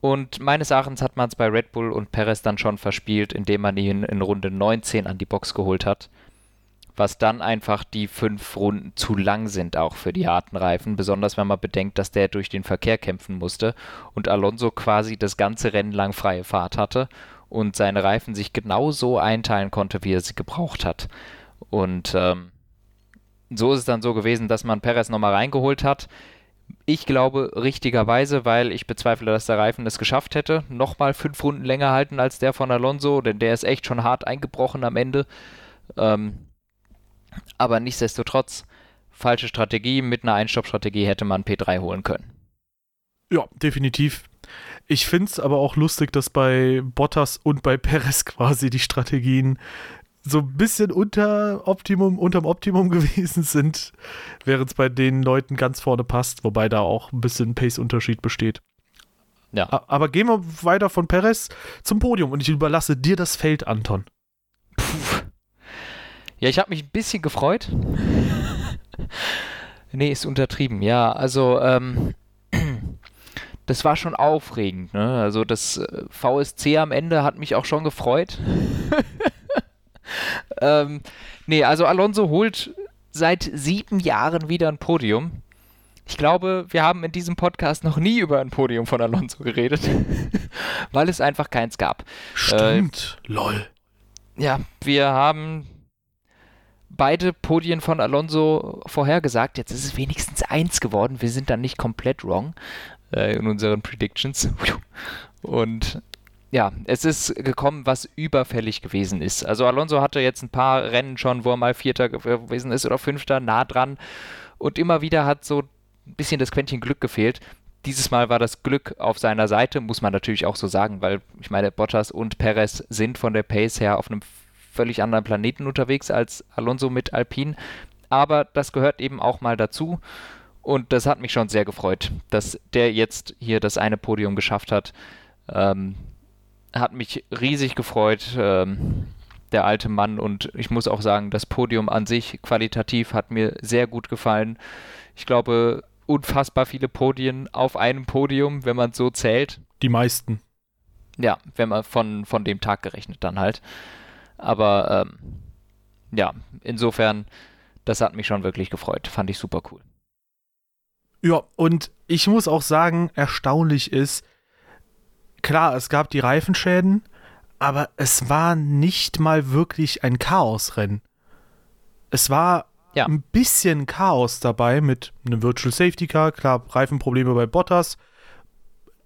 Und meines Erachtens hat man es bei Red Bull und Perez dann schon verspielt, indem man ihn in Runde 19 an die Box geholt hat. Was dann einfach die fünf Runden zu lang sind, auch für die harten Reifen. Besonders wenn man bedenkt, dass der durch den Verkehr kämpfen musste und Alonso quasi das ganze Rennen lang freie Fahrt hatte und seine Reifen sich genau so einteilen konnte, wie er sie gebraucht hat. Und ähm, so ist es dann so gewesen, dass man Perez nochmal reingeholt hat ich glaube richtigerweise, weil ich bezweifle, dass der Reifen es geschafft hätte, nochmal fünf Runden länger halten als der von Alonso, denn der ist echt schon hart eingebrochen am Ende. Ähm, aber nichtsdestotrotz, falsche Strategie, mit einer Einstoppstrategie hätte man P3 holen können. Ja, definitiv. Ich finde es aber auch lustig, dass bei Bottas und bei Perez <laughs> quasi die Strategien so ein bisschen unter Optimum, unterm Optimum <laughs> gewesen sind, während es bei den Leuten ganz vorne passt, wobei da auch ein bisschen Pace-Unterschied besteht. Ja. Aber gehen wir weiter von Perez zum Podium und ich überlasse dir das Feld, Anton. Ja, ich habe mich ein bisschen gefreut. nee, ist untertrieben. Ja, also ähm, <clears throat> das war schon aufregend. Ne? Also das äh, VSC am Ende hat mich auch schon gefreut. <laughs> ähm, nee, also Alonso holt seit sieben Jahren wieder ein Podium. Ich glaube, wir haben in diesem Podcast noch nie über ein Podium von Alonso geredet, <laughs> weil es einfach keins gab. Stimmt, äh, lol. Ja, wir haben beide Podien von Alonso vorhergesagt. Jetzt ist es wenigstens eins geworden. Wir sind dann nicht komplett wrong äh, in unseren Predictions. <laughs> Und ja, es ist gekommen, was überfällig gewesen ist. Also Alonso hatte jetzt ein paar Rennen schon, wo er mal Vierter gewesen ist oder Fünfter, nah dran. Und immer wieder hat so ein bisschen das Quäntchen Glück gefehlt. Dieses Mal war das Glück auf seiner Seite, muss man natürlich auch so sagen, weil ich meine, Bottas und Perez sind von der Pace her auf einem völlig anderen Planeten unterwegs als Alonso mit Alpine. Aber das gehört eben auch mal dazu. Und das hat mich schon sehr gefreut, dass der jetzt hier das eine Podium geschafft hat. Ähm, hat mich riesig gefreut, ähm, der alte Mann. Und ich muss auch sagen, das Podium an sich qualitativ hat mir sehr gut gefallen. Ich glaube, unfassbar viele Podien auf einem Podium, wenn man so zählt. Die meisten. Ja, wenn man von, von dem Tag gerechnet dann halt. Aber ähm, ja, insofern, das hat mich schon wirklich gefreut. Fand ich super cool. Ja, und ich muss auch sagen, erstaunlich ist, klar, es gab die Reifenschäden, aber es war nicht mal wirklich ein Chaosrennen. Es war ja. ein bisschen Chaos dabei mit einem Virtual Safety Car, klar, Reifenprobleme bei Bottas,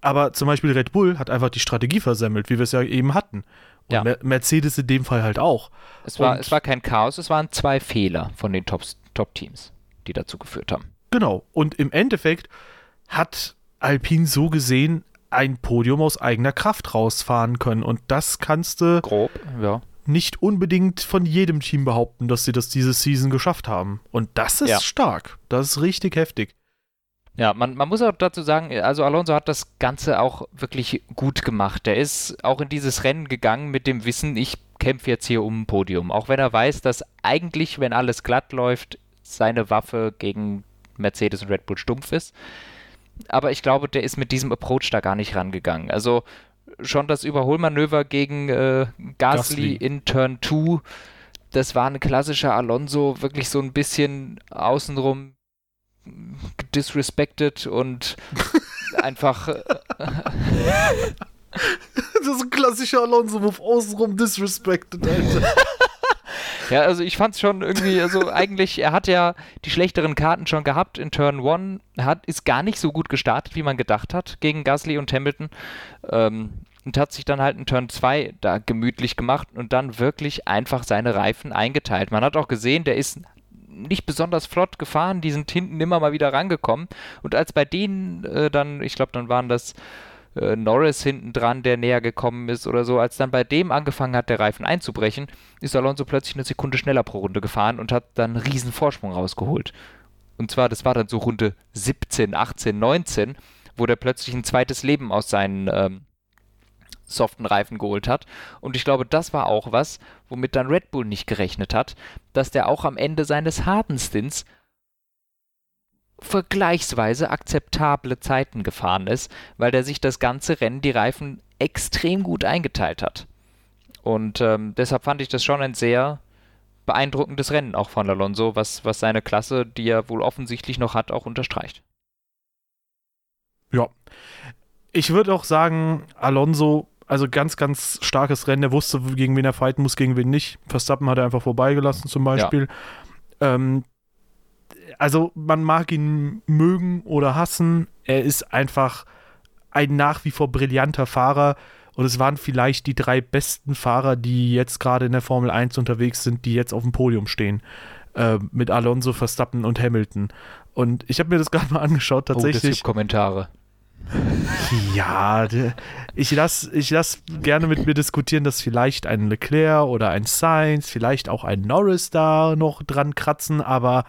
aber zum Beispiel Red Bull hat einfach die Strategie versemmelt, wie wir es ja eben hatten. Und ja. Mercedes in dem Fall halt auch. Es war, es war kein Chaos, es waren zwei Fehler von den Top-Teams, Top die dazu geführt haben. Genau. Und im Endeffekt hat Alpine so gesehen ein Podium aus eigener Kraft rausfahren können. Und das kannst du grob, ja. nicht unbedingt von jedem Team behaupten, dass sie das diese Season geschafft haben. Und das ist ja. stark. Das ist richtig heftig. Ja, man, man muss auch dazu sagen, also Alonso hat das Ganze auch wirklich gut gemacht. Der ist auch in dieses Rennen gegangen mit dem Wissen, ich kämpfe jetzt hier um ein Podium. Auch wenn er weiß, dass eigentlich, wenn alles glatt läuft, seine Waffe gegen Mercedes und Red Bull stumpf ist aber ich glaube, der ist mit diesem Approach da gar nicht rangegangen. Also schon das Überholmanöver gegen äh, Gasly, Gasly, in Turn 2, das war ein klassischer Alonso, wirklich so ein bisschen außenrum disrespected und <laughs> einfach. Äh, das ist ein klassischer Alonso-Move, außenrum disrespected, Alter. <laughs> Ja, also ich fand es schon irgendwie, also eigentlich, er hat ja die schlechteren Karten schon gehabt in Turn 1, hat, ist gar nicht so gut gestartet, wie man gedacht hat gegen Gasly und Hamilton. Ähm, und hat sich dann halt in Turn 2 da gemütlich gemacht und dann wirklich einfach seine Reifen eingeteilt. Man hat auch gesehen, der ist nicht besonders flott gefahren, die sind hinten immer mal wieder rangekommen. Und als bei denen äh, dann, ich glaube, dann waren das äh, Norris hinten dran, der näher gekommen ist oder so, als dann bei dem angefangen hat, der Reifen einzubrechen, ist Alonso plötzlich eine Sekunde schneller pro Runde gefahren und hat dann einen riesen Vorsprung rausgeholt. Und zwar, das war dann so Runde 17, 18, 19, wo der plötzlich ein zweites Leben aus seinen ähm, soften Reifen geholt hat. Und ich glaube, das war auch was, womit dann Red Bull nicht gerechnet hat, dass der auch am Ende seines harten Stints vergleichsweise akzeptable Zeiten gefahren ist, weil der sich das ganze Rennen die Reifen extrem gut eingeteilt hat. Und ähm, deshalb fand ich das schon ein sehr beeindruckendes Rennen auch von Alonso, was, was seine Klasse, die er wohl offensichtlich noch hat, auch unterstreicht. Ja. Ich würde auch sagen, Alonso, also ganz, ganz starkes Rennen. Er wusste, gegen wen er fighten muss, gegen wen nicht. Verstappen hat er einfach vorbeigelassen, zum Beispiel. Ja. Ähm, also, man mag ihn mögen oder hassen. Er ist einfach ein nach wie vor brillanter Fahrer. Und es waren vielleicht die drei besten Fahrer, die jetzt gerade in der Formel 1 unterwegs sind, die jetzt auf dem Podium stehen. Äh, mit Alonso, Verstappen und Hamilton. Und ich habe mir das <laughs> gerade mal angeschaut, tatsächlich. Oh, das gibt Kommentare. Ja, ich lasse ich lass gerne mit mir diskutieren, dass vielleicht ein Leclerc oder ein Sainz, vielleicht auch ein Norris da noch dran kratzen, aber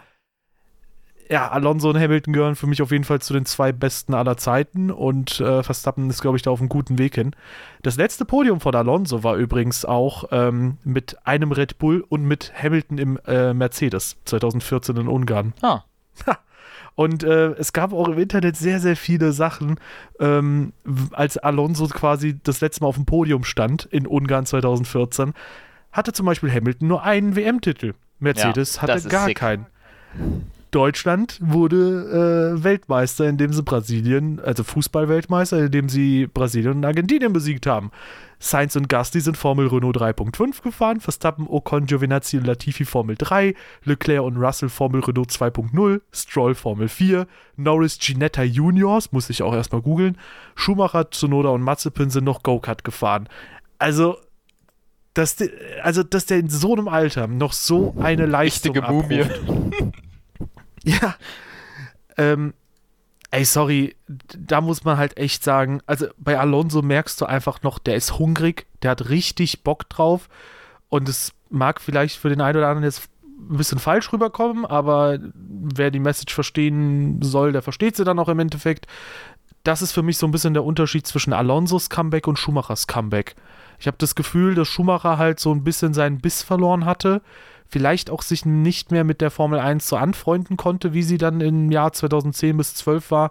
ja, Alonso und Hamilton gehören für mich auf jeden Fall zu den zwei besten aller Zeiten und äh, Verstappen ist, glaube ich, da auf einem guten Weg hin. Das letzte Podium von Alonso war übrigens auch ähm, mit einem Red Bull und mit Hamilton im äh, Mercedes 2014 in Ungarn. Ah. Und äh, es gab auch im Internet sehr, sehr viele Sachen, ähm, als Alonso quasi das letzte Mal auf dem Podium stand in Ungarn 2014, hatte zum Beispiel Hamilton nur einen WM-Titel. Mercedes ja, hatte gar sick. keinen. Deutschland wurde äh, Weltmeister, indem sie Brasilien, also Fußball-Weltmeister, indem sie Brasilien und Argentinien besiegt haben. Sainz und Gasly sind Formel Renault 3.5 gefahren, Verstappen, Ocon, Giovinazzi und Latifi Formel 3, Leclerc und Russell Formel Renault 2.0, Stroll Formel 4, Norris Ginetta Juniors, muss ich auch erstmal googeln, Schumacher, Tsunoda und Mazepin sind noch Go-Kart gefahren. Also, dass der, also, dass der in so einem Alter noch so eine Leistung Richtige <laughs> <laughs> Ja. Ähm, ey, sorry, da muss man halt echt sagen, also bei Alonso merkst du einfach noch, der ist hungrig, der hat richtig Bock drauf und es mag vielleicht für den einen oder anderen jetzt ein bisschen falsch rüberkommen, aber wer die Message verstehen soll, der versteht sie dann auch im Endeffekt. Das ist für mich so ein bisschen der Unterschied zwischen Alonsos Comeback und Schumachers Comeback. Ich habe das Gefühl, dass Schumacher halt so ein bisschen seinen Biss verloren hatte vielleicht auch sich nicht mehr mit der Formel 1 so anfreunden konnte, wie sie dann im Jahr 2010 bis 12 war.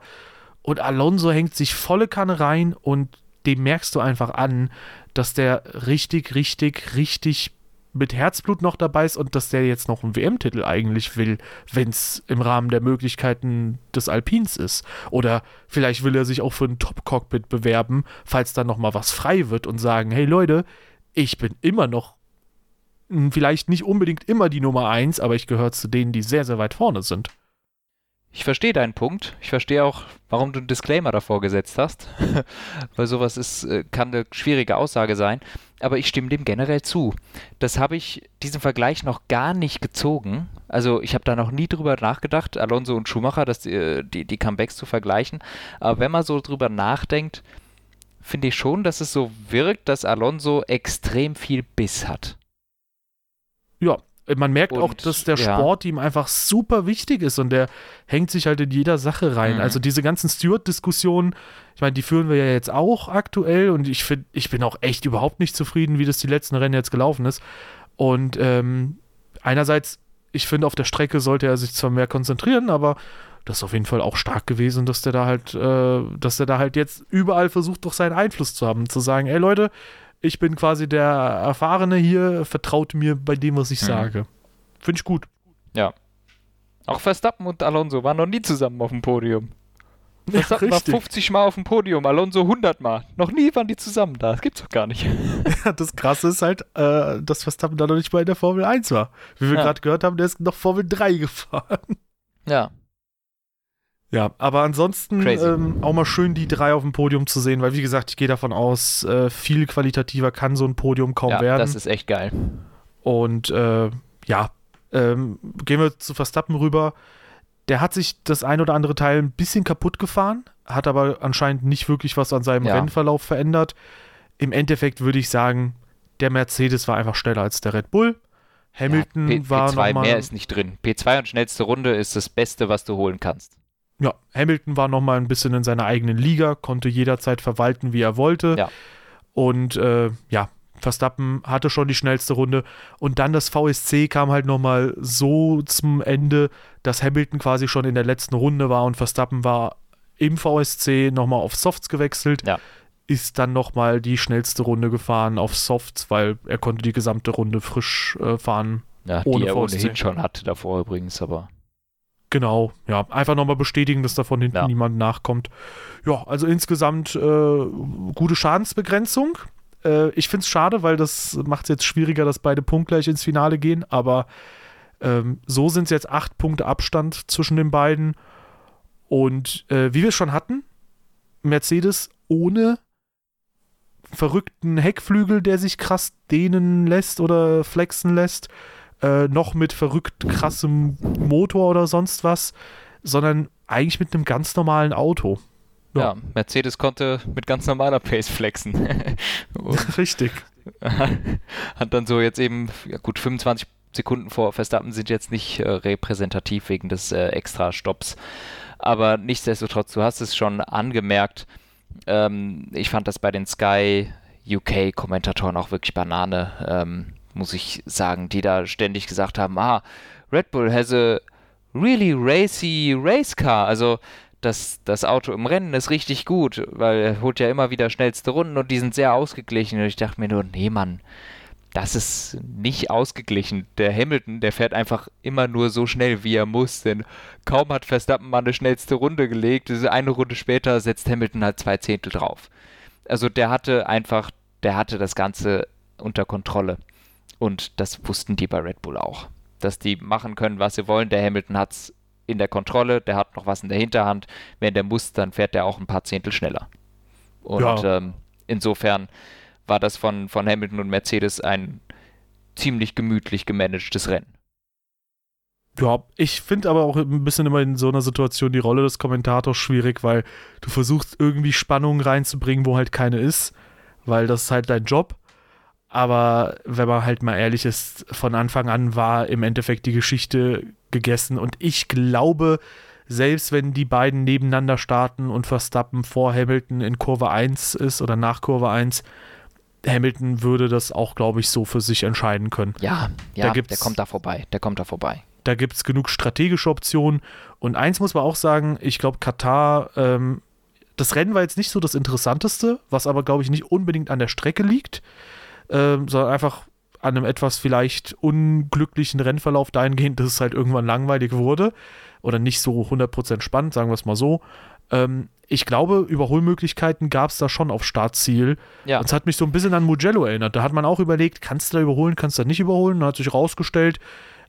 Und Alonso hängt sich volle Kanne rein und dem merkst du einfach an, dass der richtig, richtig, richtig mit Herzblut noch dabei ist und dass der jetzt noch einen WM-Titel eigentlich will, wenn es im Rahmen der Möglichkeiten des Alpins ist. Oder vielleicht will er sich auch für ein Top-Cockpit bewerben, falls dann nochmal was frei wird und sagen, hey Leute, ich bin immer noch vielleicht nicht unbedingt immer die Nummer eins, aber ich gehöre zu denen, die sehr, sehr weit vorne sind. Ich verstehe deinen Punkt. Ich verstehe auch, warum du einen Disclaimer davor gesetzt hast. <laughs> Weil sowas ist, äh, kann eine schwierige Aussage sein. Aber ich stimme dem generell zu. Das habe ich, diesen Vergleich noch gar nicht gezogen. Also ich habe da noch nie drüber nachgedacht, Alonso und Schumacher, die, äh, die, die Comebacks zu vergleichen. Aber wenn man so drüber nachdenkt, finde ich schon, dass es so wirkt, dass Alonso extrem viel Biss hat. Ja, man merkt und, auch, dass der Sport ja. ihm einfach super wichtig ist und der hängt sich halt in jeder Sache rein. Mhm. Also diese ganzen Stewart-Diskussionen, ich meine, die führen wir ja jetzt auch aktuell und ich finde, ich bin auch echt überhaupt nicht zufrieden, wie das die letzten Rennen jetzt gelaufen ist. Und ähm, einerseits, ich finde, auf der Strecke sollte er sich zwar mehr konzentrieren, aber das ist auf jeden Fall auch stark gewesen, dass der da halt, äh, dass der da halt jetzt überall versucht, doch seinen Einfluss zu haben, zu sagen, ey Leute, ich bin quasi der Erfahrene hier, vertraut mir bei dem, was ich mhm. sage. Finde ich gut. Ja. Auch Verstappen und Alonso waren noch nie zusammen auf dem Podium. Verstappen ja, war 50 Mal auf dem Podium, Alonso 100 Mal. Noch nie waren die zusammen da. Das gibt's doch gar nicht. <laughs> Ja, das Krasse ist halt, äh, dass Verstappen da noch nicht mal in der Formel 1 war. Wie wir ja. gerade gehört haben, der ist noch Formel 3 gefahren. Ja. Ja, aber ansonsten ähm, auch mal schön die drei auf dem Podium zu sehen, weil wie gesagt, ich gehe davon aus, äh, viel qualitativer kann so ein Podium kaum ja, werden. Das ist echt geil. Und äh, ja, äh, Ähm, gehen wir zu Verstappen rüber. Der hat sich das ein oder andere Teil ein bisschen kaputt gefahren, hat aber anscheinend nicht wirklich was an seinem Ja. Rennverlauf verändert. Im Endeffekt würde ich sagen, der Mercedes war einfach schneller als der Red Bull. Hamilton ja, P war P2 nochmal. mehr ist nicht drin. P2 und schnellste Runde ist das Beste, was du holen kannst. Ja, Hamilton war nochmal ein bisschen in seiner eigenen Liga, konnte jederzeit verwalten, wie er wollte. Ja. Und äh, ja, Verstappen hatte schon die schnellste Runde. Und dann das VSC kam halt nochmal so zum Ende, dass Hamilton quasi schon in der letzten Runde war und Verstappen war im VSC nochmal auf Softs gewechselt. Ja. Ist dann nochmal die schnellste Runde gefahren auf Softs, weil er konnte die gesamte Runde frisch äh, fahren. Ja, Ohne die er VSC. ohnehin schon hatte davor übrigens, aber Genau, ja. Einfach nochmal bestätigen, dass da von hinten Ja. niemand nachkommt. Ja, also insgesamt äh, gute Schadensbegrenzung. Äh, ich finde es schade, weil das macht es jetzt schwieriger, dass beide punktgleich ins Finale gehen. Aber ähm, so sind es jetzt acht Punkte Abstand zwischen den beiden. Und äh, wie wir schon hatten, Mercedes ohne verrückten Heckflügel, der sich krass dehnen lässt oder flexen lässt, äh, noch mit verrückt krassem Motor oder sonst was, sondern eigentlich mit einem ganz normalen Auto. Ja. ja. Mercedes konnte mit ganz normaler Pace flexen. <laughs> Richtig. <laughs> hat dann so jetzt eben, ja gut, 25 Sekunden vor Verstappen sind jetzt nicht äh, repräsentativ wegen des äh, Extra-Stopps. Aber nichtsdestotrotz, du hast es schon angemerkt. Ähm, ich fand das bei den Sky UK-Kommentatoren auch wirklich Banane, ähm, muss ich sagen, die da ständig gesagt haben, ah, Red Bull has a really racy race car. Also das, das Auto im Rennen ist richtig gut, weil er holt ja immer wieder schnellste Runden und die sind sehr ausgeglichen. Und ich dachte mir nur, nee, Mann, das ist nicht ausgeglichen. Der Hamilton, der fährt einfach immer nur so schnell, wie er muss. Denn kaum hat Verstappen mal eine schnellste Runde gelegt, eine Runde später setzt Hamilton halt zwei Zehntel drauf. Also der hatte einfach, der hatte das Ganze unter Kontrolle. Und das wussten die bei Red Bull auch. Dass die machen können, was sie wollen. Der Hamilton hat es in der Kontrolle, der hat noch was in der Hinterhand. Wenn der muss, dann fährt der auch ein paar Zehntel schneller. Und Ja. ähm, insofern war das von, von Hamilton und Mercedes ein ziemlich gemütlich gemanagtes Rennen. Ja, ich finde aber auch ein bisschen immer in so einer Situation die Rolle des Kommentators schwierig, weil du versuchst irgendwie Spannung reinzubringen, wo halt keine ist, weil das ist halt dein Job. Aber wenn man halt mal ehrlich ist, von Anfang an war im Endeffekt die Geschichte gegessen und ich glaube, selbst wenn die beiden nebeneinander starten und Verstappen vor Hamilton in Kurve 1 ist oder nach Kurve 1, Hamilton würde das auch, glaube ich, so für sich entscheiden können. Ja, ja, der kommt da vorbei. Der kommt da vorbei. Da gibt es genug strategische Optionen. Und eins muss man auch sagen, ich glaube, Katar, ähm, das Rennen war jetzt nicht so das Interessanteste, was aber, glaube ich, nicht unbedingt an der Strecke liegt, ähm, sondern einfach an einem etwas vielleicht unglücklichen Rennverlauf dahingehend, dass es halt irgendwann langweilig wurde oder nicht so 100% spannend, sagen wir es mal so. Ähm, ich glaube, Überholmöglichkeiten gab es da schon auf Startziel. Ja. Und es hat mich so ein bisschen an Mugello erinnert. Da hat man auch überlegt, kannst du da überholen, kannst du da nicht überholen. Da hat sich rausgestellt,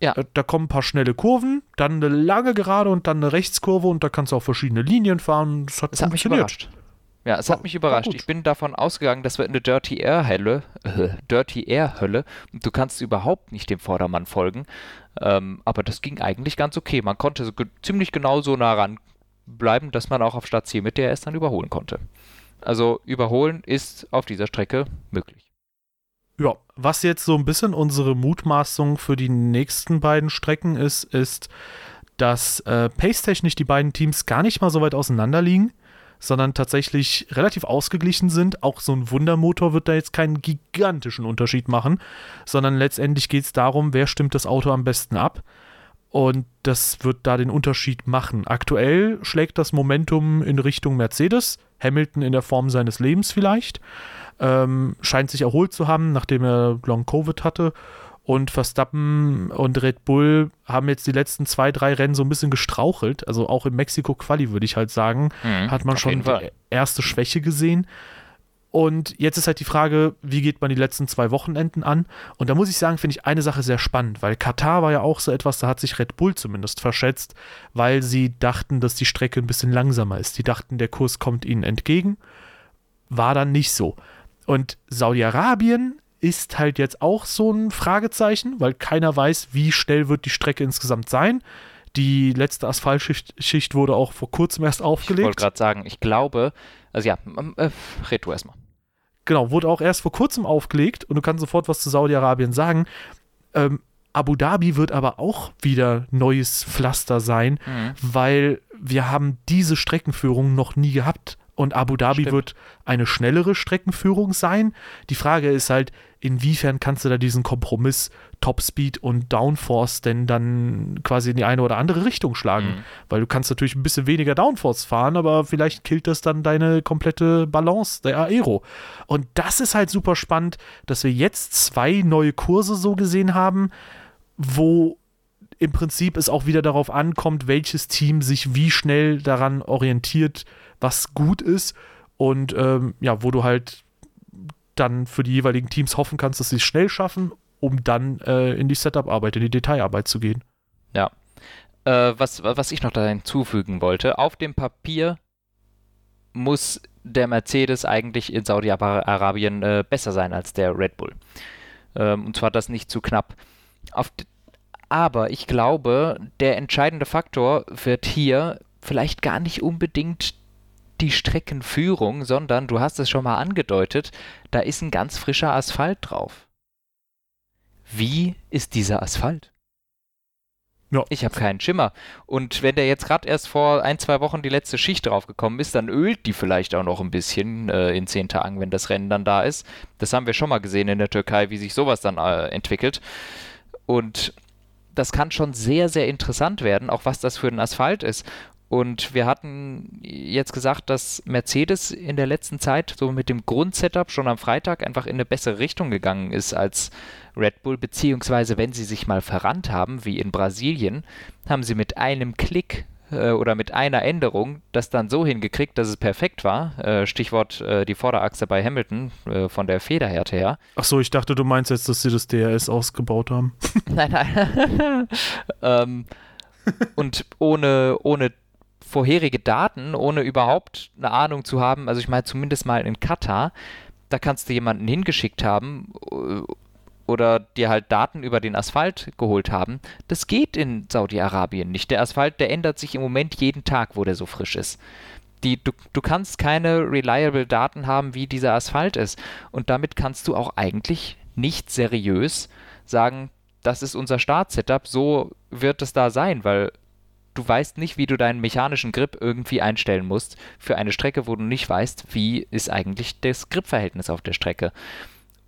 Ja. äh, da kommen ein paar schnelle Kurven, dann eine lange Gerade und dann eine Rechtskurve und da kannst du auch verschiedene Linien fahren. Das hat Es hat mich funktioniert. überrascht. Ja, es War- hat mich überrascht. Ich bin davon ausgegangen, das wird eine Dirty Air Hölle, äh, Dirty Air Hölle du kannst überhaupt nicht dem Vordermann folgen. Ähm, aber das ging eigentlich ganz okay. Man konnte so ge ziemlich genau so nah ran bleiben, dass man auch auf Startziel mit DRS dann überholen konnte. Also überholen ist auf dieser Strecke möglich. Ja, was jetzt so ein bisschen unsere Mutmaßung für die nächsten beiden Strecken ist, ist, dass äh, pace-technisch die beiden Teams gar nicht mal so weit auseinander liegen, sondern tatsächlich relativ ausgeglichen sind. Auch so ein Wundermotor wird da jetzt keinen gigantischen Unterschied machen, sondern letztendlich geht es darum, wer stimmt das Auto am besten ab. Und das wird da den Unterschied machen. Aktuell schlägt das Momentum in Richtung Mercedes, Hamilton in der Form seines Lebens vielleicht. Ähm, scheint sich erholt zu haben, nachdem er Long Covid hatte. Und Verstappen und Red Bull haben jetzt die letzten zwei, drei Rennen so ein bisschen gestrauchelt. Also auch im Mexiko-Quali würde ich halt sagen, Mhm, hat man schon die erste Schwäche gesehen. Und jetzt ist halt die Frage, wie geht man die letzten zwei Wochenenden an? Und da muss ich sagen, finde ich eine Sache sehr spannend, weil Katar war ja auch so etwas, da hat sich Red Bull zumindest verschätzt, weil sie dachten, dass die Strecke ein bisschen langsamer ist. Die dachten, der Kurs kommt ihnen entgegen. War dann nicht so. Und Saudi-Arabien ist halt jetzt auch so ein Fragezeichen, weil keiner weiß, wie schnell wird die Strecke insgesamt sein. Die letzte Asphaltschicht Schicht wurde auch vor kurzem erst aufgelegt. Ich wollte gerade sagen, ich glaube, also ja, äh, red du erstmal. Genau, wurde auch erst vor kurzem aufgelegt und du kannst sofort was zu Saudi-Arabien sagen. Ähm, Abu Dhabi wird aber auch wieder neues Pflaster sein, mhm. weil wir haben diese Streckenführung noch nie gehabt. Und Abu Dhabi Stimmt. wird eine schnellere Streckenführung sein. Die Frage ist halt, inwiefern kannst du da diesen Kompromiss Topspeed und Downforce denn dann quasi in die eine oder andere Richtung schlagen? Mhm. Weil du kannst natürlich ein bisschen weniger Downforce fahren, aber vielleicht killt das dann deine komplette Balance der Aero. Und das ist halt super spannend, dass wir jetzt zwei neue Kurse so gesehen haben, wo im Prinzip es auch wieder darauf ankommt, welches Team sich wie schnell daran orientiert, was gut ist und ähm, ja, wo du halt dann für die jeweiligen Teams hoffen kannst, dass sie es schnell schaffen, um dann äh, in die Setup-Arbeit, in die Detailarbeit zu gehen. Ja. Äh, was, was ich noch da hinzufügen wollte, auf dem Papier muss der Mercedes eigentlich in Saudi-Arabien äh, besser sein als der Red Bull. Ähm, und zwar das nicht zu knapp. Auf aber ich glaube, der entscheidende Faktor wird hier vielleicht gar nicht unbedingt die Streckenführung, sondern du hast es schon mal angedeutet, da ist ein ganz frischer Asphalt drauf. Wie ist dieser Asphalt? Ja. Ich habe keinen Schimmer. Und wenn der jetzt gerade erst vor ein, zwei Wochen die letzte Schicht draufgekommen ist, dann ölt die vielleicht auch noch ein bisschen äh, in zehn Tagen, wenn das Rennen dann da ist. Das haben wir schon mal gesehen in der Türkei, wie sich sowas dann äh, entwickelt. Und das kann schon sehr, sehr interessant werden, auch was das für ein Asphalt ist. Und wir hatten jetzt gesagt, dass Mercedes in der letzten Zeit so mit dem Grundsetup schon am Freitag einfach in eine bessere Richtung gegangen ist als Red Bull, beziehungsweise wenn sie sich mal verrannt haben, wie in Brasilien, haben sie mit einem Klick äh, oder mit einer Änderung das dann so hingekriegt, dass es perfekt war. Äh, Stichwort äh, die Vorderachse bei Hamilton äh, von der Federhärte her. Ach so, ich dachte, du meinst jetzt, dass sie das DRS ausgebaut haben. <laughs> nein, nein. <laughs> ähm, und ohne, ohne vorherige Daten, ohne überhaupt eine Ahnung zu haben, also ich meine zumindest mal in Katar, da kannst du jemanden hingeschickt haben äh, oder dir halt Daten über den Asphalt geholt haben. Das geht in Saudi-Arabien nicht. Der Asphalt, der ändert sich im Moment jeden Tag, wo der so frisch ist. Die, du, du kannst keine reliable Daten haben, wie dieser Asphalt ist. Und damit kannst du auch eigentlich nicht seriös sagen, das ist unser Start-Setup, so wird es da sein, weil du weißt nicht, wie du deinen mechanischen Grip irgendwie einstellen musst für eine Strecke, wo du nicht weißt, wie ist eigentlich das Grip-Verhältnis auf der Strecke.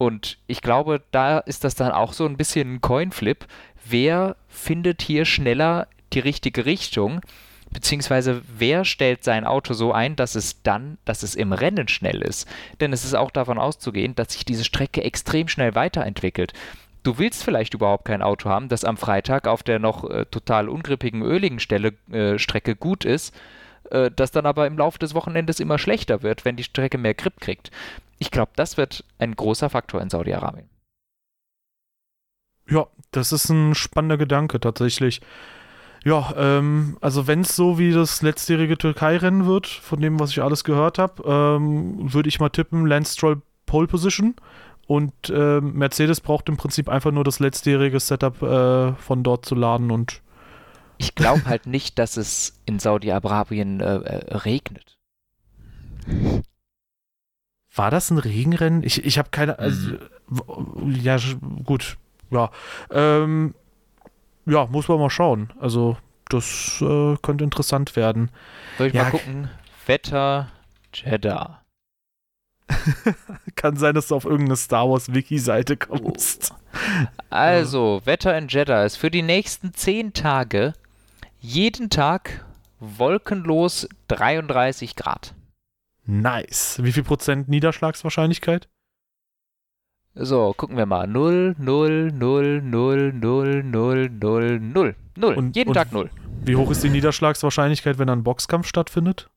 Und ich glaube, da ist das dann auch so ein bisschen ein Coinflip. Wer findet hier schneller die richtige Richtung? Beziehungsweise wer stellt sein Auto so ein, dass es dann, dass es im Rennen schnell ist? Denn es ist auch davon auszugehen, dass sich diese Strecke extrem schnell weiterentwickelt du willst vielleicht überhaupt kein Auto haben, das am Freitag auf der noch äh, total ungrippigen, öligen Stelle, äh, Strecke gut ist, äh, das dann aber im Laufe des Wochenendes immer schlechter wird, wenn die Strecke mehr Grip kriegt. Ich glaube, das wird ein großer Faktor in Saudi-Arabien. Ja, das ist ein spannender Gedanke tatsächlich. Ja, ähm, also wenn es so wie das letztjährige Türkei-Rennen wird, von dem, was ich alles gehört habe, ähm, würde ich mal tippen, Lance Stroll Pole Position. Und äh, Mercedes braucht im Prinzip einfach nur das letztjährige Setup äh, von dort zu laden und. Ich glaube halt nicht, dass es in Saudi-Arabien äh, äh, regnet. <laughs> War das ein Regenrennen? Ich, ich habe keine. Also, mhm. Ja, gut. Ja. Ähm, ja, muss man mal schauen. Also, das äh, könnte interessant werden. Soll ich ja, mal gucken? Wetter Jeddah. <laughs> Kann sein, dass du auf irgendeine Star Wars Wiki-Seite kommst. Also, Wetter in Jeddah ist für die nächsten 10 Tage jeden Tag wolkenlos 33 Grad. Nice. Wie viel Prozent Niederschlagswahrscheinlichkeit? So, gucken wir mal. 0, 0, 0, 0, 0, 0, 0, 0. 0. Und, jeden und Tag 0. Wie hoch ist die Niederschlagswahrscheinlichkeit, wenn ein Boxkampf stattfindet?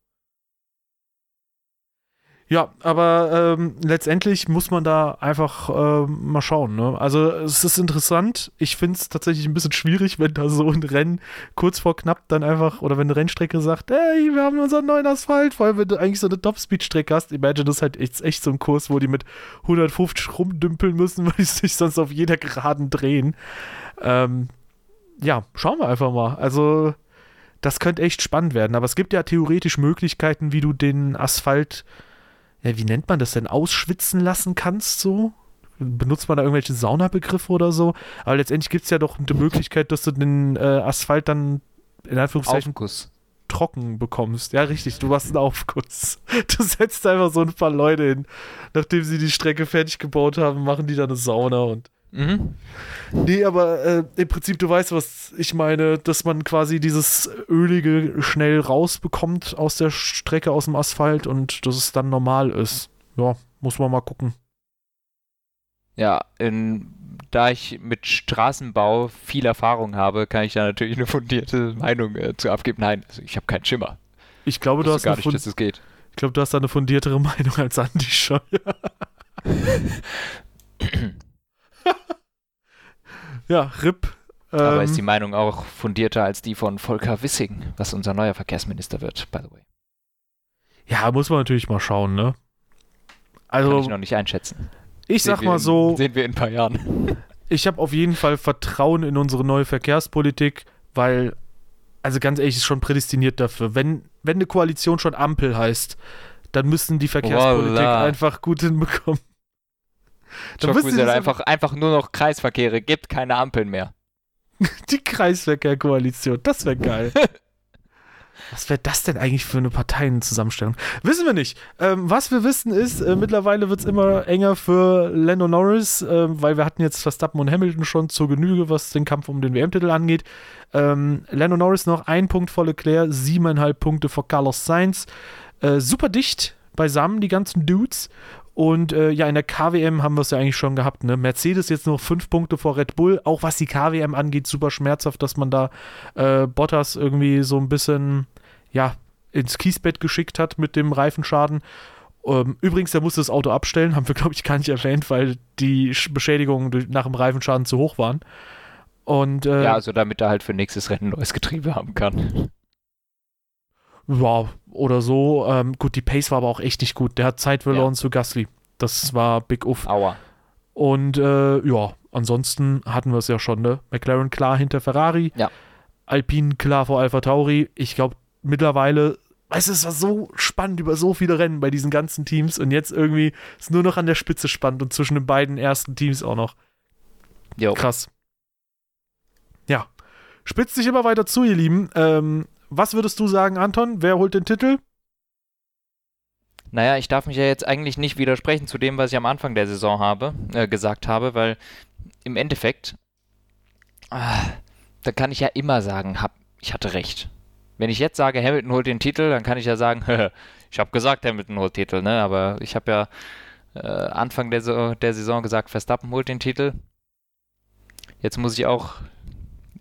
Ja, aber ähm, letztendlich muss man da einfach äh, mal schauen. Ne? Also es ist interessant. Ich finde es tatsächlich ein bisschen schwierig, wenn da so ein Rennen kurz vor knapp dann einfach, oder wenn eine Rennstrecke sagt, hey, wir haben unseren neuen Asphalt, vor allem wenn du eigentlich so eine Top-Speed-Strecke hast. Imagine, das ist halt echt, echt so ein Kurs, wo die mit 150 rumdümpeln müssen, <laughs> weil die sich sonst auf jeder Geraden drehen. Ähm, ja, schauen wir einfach mal. Also das könnte echt spannend werden. Aber es gibt ja theoretisch Möglichkeiten, wie du den Asphalt ja, wie nennt man das denn, ausschwitzen lassen kannst, so? Benutzt man da irgendwelche Saunabegriffe oder so? Aber letztendlich gibt es ja doch die Möglichkeit, dass du den äh, Asphalt dann in Anführungszeichen Aufguss. trocken bekommst. Ja, richtig, du machst einen Aufguss. <laughs> Du setzt einfach so ein paar Leute hin. Nachdem sie die Strecke fertig gebaut haben, machen die dann eine Sauna und Mhm. Nee, aber äh, im Prinzip, du weißt, was ich meine, dass man quasi dieses Ölige schnell rausbekommt aus der Strecke, aus dem Asphalt und dass es dann normal ist. Ja, muss man mal gucken. Ja, in, da ich mit Straßenbau viel Erfahrung habe, kann ich da natürlich eine fundierte Meinung äh, zu abgeben. Nein, also ich habe keinen Schimmer. Ich glaube, du hast, gar nicht, dass es geht. ich glaube, du hast da eine fundiertere <laughs> Meinung als Andi schon. <clears throat> <clears throat> ja, RIP. Aber Ähm, ist die Meinung auch fundierter als die von Volker Wissing, was unser neuer Verkehrsminister wird, by the way. ja, muss man natürlich mal schauen, ne? Kann Also, ich noch nicht einschätzen. ich Sehen sag mal in, so, Sehen wir in ein paar Jahren. <laughs> ich habe auf jeden Fall Vertrauen in unsere neue Verkehrspolitik, weil, also ganz ehrlich, ist schon prädestiniert dafür. Wenn, wenn eine Koalition schon Ampel heißt, dann müssen die Verkehrspolitik Voila. einfach gut hinbekommen. Dann Schock, einfach, einfach nur noch Kreisverkehre, gibt keine Ampeln mehr. <laughs> Die Kreisverkehrkoalition, das wäre geil. <laughs> Was wäre das denn eigentlich für eine Parteienzusammenstellung? Wissen wir nicht. Ähm, was wir wissen ist, äh, mittlerweile wird es immer enger für Lando Norris, äh, weil wir hatten jetzt Verstappen und Hamilton schon zur Genüge, was den Kampf um den WM-Titel angeht. Ähm, Lando Norris noch ein Punkt vor Leclerc, siebeneinhalb Punkte vor Carlos Sainz. Äh, super dicht beisammen, die ganzen Dudes. Und äh, ja, in der KWM haben wir es ja eigentlich schon gehabt. Ne? Mercedes jetzt nur fünf Punkte vor Red Bull. Auch was die KWM angeht, super schmerzhaft, dass man da äh, Bottas irgendwie so ein bisschen ja, ins Kiesbett geschickt hat mit dem Reifenschaden. Ähm, übrigens, der musste das Auto abstellen, haben wir, glaube ich, gar nicht erwähnt, weil die Sch- Beschädigungen nach dem Reifenschaden zu hoch waren. Und äh, Ja, also damit er halt für nächstes Rennen neues Getriebe haben kann. Ja, oder so. Ähm, gut, die Pace war aber auch echt nicht gut. Der hat Zeit verloren zu Gasly. Das war Big Uff. Aua. Und äh, ja, ansonsten hatten wir es ja schon, ne? McLaren klar hinter Ferrari. Ja. Alpine klar vor Alpha Tauri. Ich glaube, mittlerweile, weißt du, es war so spannend über so viele Rennen bei diesen ganzen Teams und jetzt irgendwie ist nur noch an der Spitze spannend und zwischen den beiden ersten Teams auch noch. Jo. Krass. Ja. Spitzt sich immer weiter zu, ihr Lieben. Ähm, was würdest du sagen, Anton? Wer holt den Titel? Naja, ich darf mich ja jetzt eigentlich nicht widersprechen zu dem, was ich am Anfang der Saison habe, äh, gesagt habe, weil im Endeffekt, ah, da kann ich ja immer sagen, hab, ich hatte recht. Wenn ich jetzt sage, Hamilton holt den Titel, dann kann ich ja sagen, <laughs> ich habe gesagt, Hamilton holt den Titel, ne? Aber ich habe ja äh, Anfang der, der Saison gesagt, Verstappen holt den Titel. Jetzt muss ich auch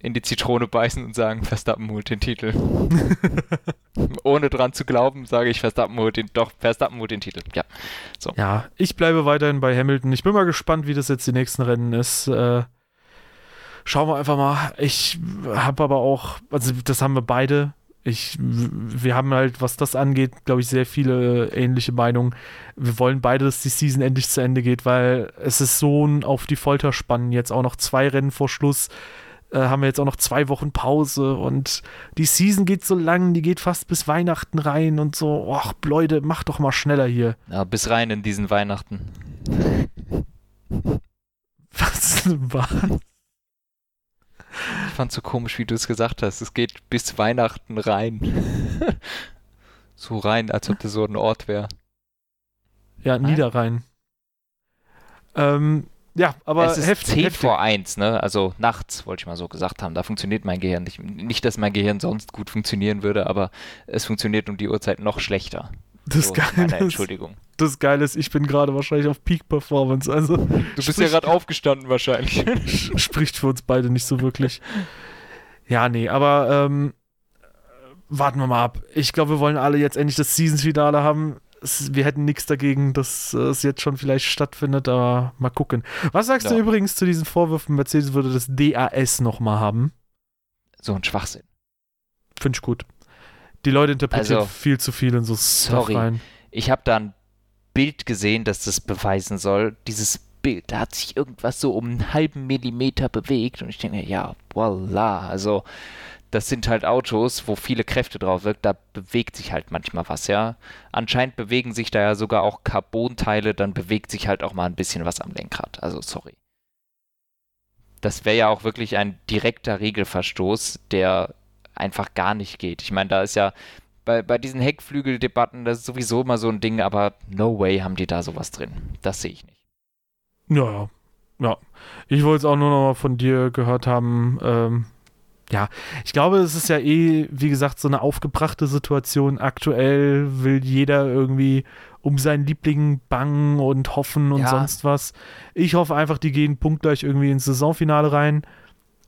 in die Zitrone beißen und sagen, Verstappen holt den Titel. <laughs> Ohne dran zu glauben, sage ich, Verstappen holt den, doch, Verstappen holt den Titel. Ja. Ja, ich bleibe weiterhin bei Hamilton. Ich bin mal gespannt, wie das jetzt die nächsten Rennen ist. Äh, schauen wir einfach mal. Ich habe aber auch, also das haben wir beide. Ich, wir haben halt, was das angeht, glaube ich, sehr viele ähnliche Meinungen. Wir wollen beide, dass die Season endlich zu Ende geht, weil es ist so ein auf die Folter spannen. Jetzt auch noch zwei Rennen vor Schluss. Äh, haben wir jetzt auch noch zwei Wochen Pause und die Season geht so lang, die geht fast bis Weihnachten rein und so. Och, Leute, mach doch mal schneller hier. ja, bis rein in diesen Weihnachten. <laughs> Was war? Ich fand so komisch, wie du es gesagt hast. Es geht bis Weihnachten rein. <laughs> so rein, als ob das so ein Ort wäre. Ja. Niederrhein. Ähm, ja, aber es ist heft, 10 heftig. vor 1, ne? Also nachts, wollte ich mal so gesagt haben. Da funktioniert mein Gehirn nicht. Nicht, dass mein Gehirn sonst gut funktionieren würde, aber es funktioniert um die Uhrzeit noch schlechter. Das, so, Geile Entschuldigung. das Geile ist, ich bin gerade wahrscheinlich auf Peak Performance. Also Du bist ja sprich- gerade aufgestanden wahrscheinlich. <laughs> sch- spricht für uns beide nicht so wirklich. Ja, nee, aber ähm, warten wir mal ab. Ich glaube, wir wollen alle jetzt endlich das Seasons-Finale haben. Es, wir hätten nichts dagegen, dass es jetzt schon vielleicht stattfindet, aber mal gucken. Was sagst ja. du übrigens zu diesen Vorwürfen, Mercedes würde das DAS nochmal haben? So ein Schwachsinn. Finde ich gut. Die Leute interpretieren also, viel zu viel in so sorry. rein. Ich habe da ein Bild gesehen, das das beweisen soll. Dieses Bild, da hat sich irgendwas so um einen halben Millimeter bewegt und ich denke ja, voila. Also das sind halt Autos, wo viele Kräfte drauf wirkt, da bewegt sich halt manchmal was, ja. Anscheinend bewegen sich da ja sogar auch Carbonteile, dann bewegt sich halt auch mal ein bisschen was am Lenkrad. Also sorry. Das wäre ja auch wirklich ein direkter Regelverstoß, der einfach gar nicht geht. Ich meine, da ist ja bei, bei diesen Heckflügeldebatten, das ist sowieso immer so ein Ding, aber no way haben die da sowas drin. Das sehe ich nicht. Ja. Ja. Ich wollte es auch nur noch mal von dir gehört haben, ähm, ja, ich glaube, es ist ja eh, wie gesagt, so eine aufgebrachte Situation. Aktuell will jeder irgendwie um seinen Liebling bangen und hoffen und ja. sonst was. Ich hoffe einfach, die gehen punktgleich irgendwie ins Saisonfinale rein.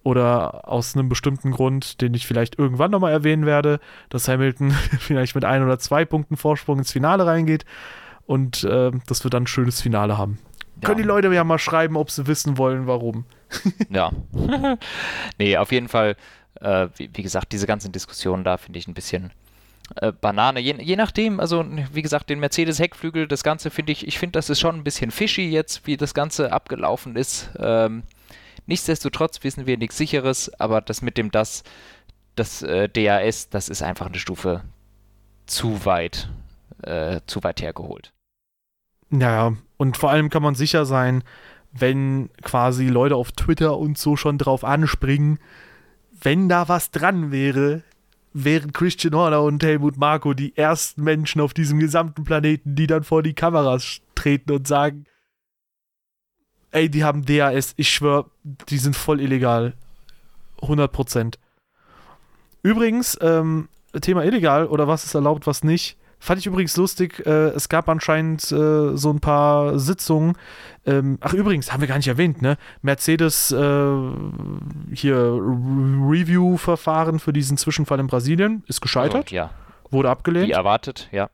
Oder aus einem bestimmten Grund, den ich vielleicht irgendwann nochmal erwähnen werde, dass Hamilton <laughs> vielleicht mit ein oder zwei Punkten Vorsprung ins Finale reingeht. Und äh, dass wir dann ein schönes Finale haben. Ja. Können die Leute ja mal schreiben, ob sie wissen wollen, warum. Ja. <laughs> nee, auf jeden Fall, äh, wie, wie, gesagt, diese ganzen Diskussionen da finde ich ein bisschen äh, Banane. Je, je, nachdem, also wie gesagt, den Mercedes-Heckflügel, das Ganze finde ich, ich finde, das ist schon ein bisschen fishy jetzt, wie das Ganze abgelaufen ist. Ähm, nichtsdestotrotz wissen wir nichts Sicheres, aber das mit dem das, das äh, DAS, das ist einfach eine Stufe zu weit, äh, zu weit hergeholt. Naja, und vor allem kann man sicher sein, wenn quasi Leute auf Twitter und so schon drauf anspringen, wenn da was dran wäre, wären Christian Horner und Helmut Marko die ersten Menschen auf diesem gesamten Planeten, die dann vor die Kameras treten und sagen, ey, die haben DAS, ich schwör, die sind voll illegal. 100% Übrigens, ähm, Thema illegal oder was ist erlaubt, was nicht. Fand ich übrigens lustig. Äh, es gab anscheinend äh, so ein paar Sitzungen. Ähm, ach, übrigens, haben wir gar nicht erwähnt, ne? Mercedes äh, hier Review-Verfahren für diesen Zwischenfall in Brasilien ist gescheitert. Oh, ja. Wurde abgelehnt. Wie erwartet, ja.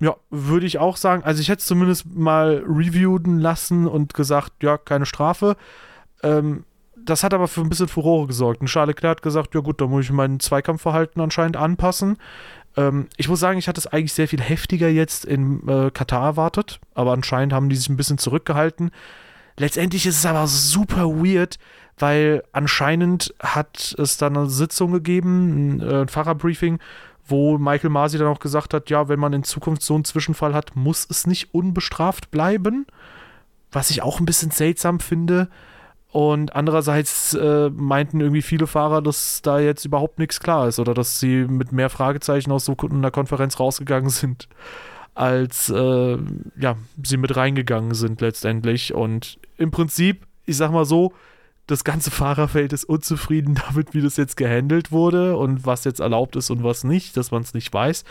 Ja, würde ich auch sagen. Also ich hätte es zumindest mal reviewen lassen und gesagt, ja, keine Strafe. Ähm, das hat aber für ein bisschen Furore gesorgt. Und Charles Leclerc hat gesagt, ja gut, da muss ich mein Zweikampfverhalten anscheinend anpassen. Ähm, ich muss sagen, ich hatte es eigentlich sehr viel heftiger jetzt in äh, Katar erwartet, aber anscheinend haben die sich ein bisschen zurückgehalten. Letztendlich ist es aber super weird, weil anscheinend hat es dann eine Sitzung gegeben, ein, äh, ein Fahrerbriefing, wo Michael Masi dann auch gesagt hat, ja, wenn man in Zukunft so einen Zwischenfall hat, muss es nicht unbestraft bleiben. Was ich auch ein bisschen seltsam finde. Und andererseits äh, meinten irgendwie viele Fahrer, dass da jetzt überhaupt nichts klar ist oder dass sie mit mehr Fragezeichen aus so einer Konferenz rausgegangen sind, als äh, ja, sie mit reingegangen sind letztendlich. Und im Prinzip, ich sag mal so, das ganze Fahrerfeld ist unzufrieden <laughs> damit, wie das jetzt gehandelt wurde und was jetzt erlaubt ist und was nicht, dass man es nicht weiß.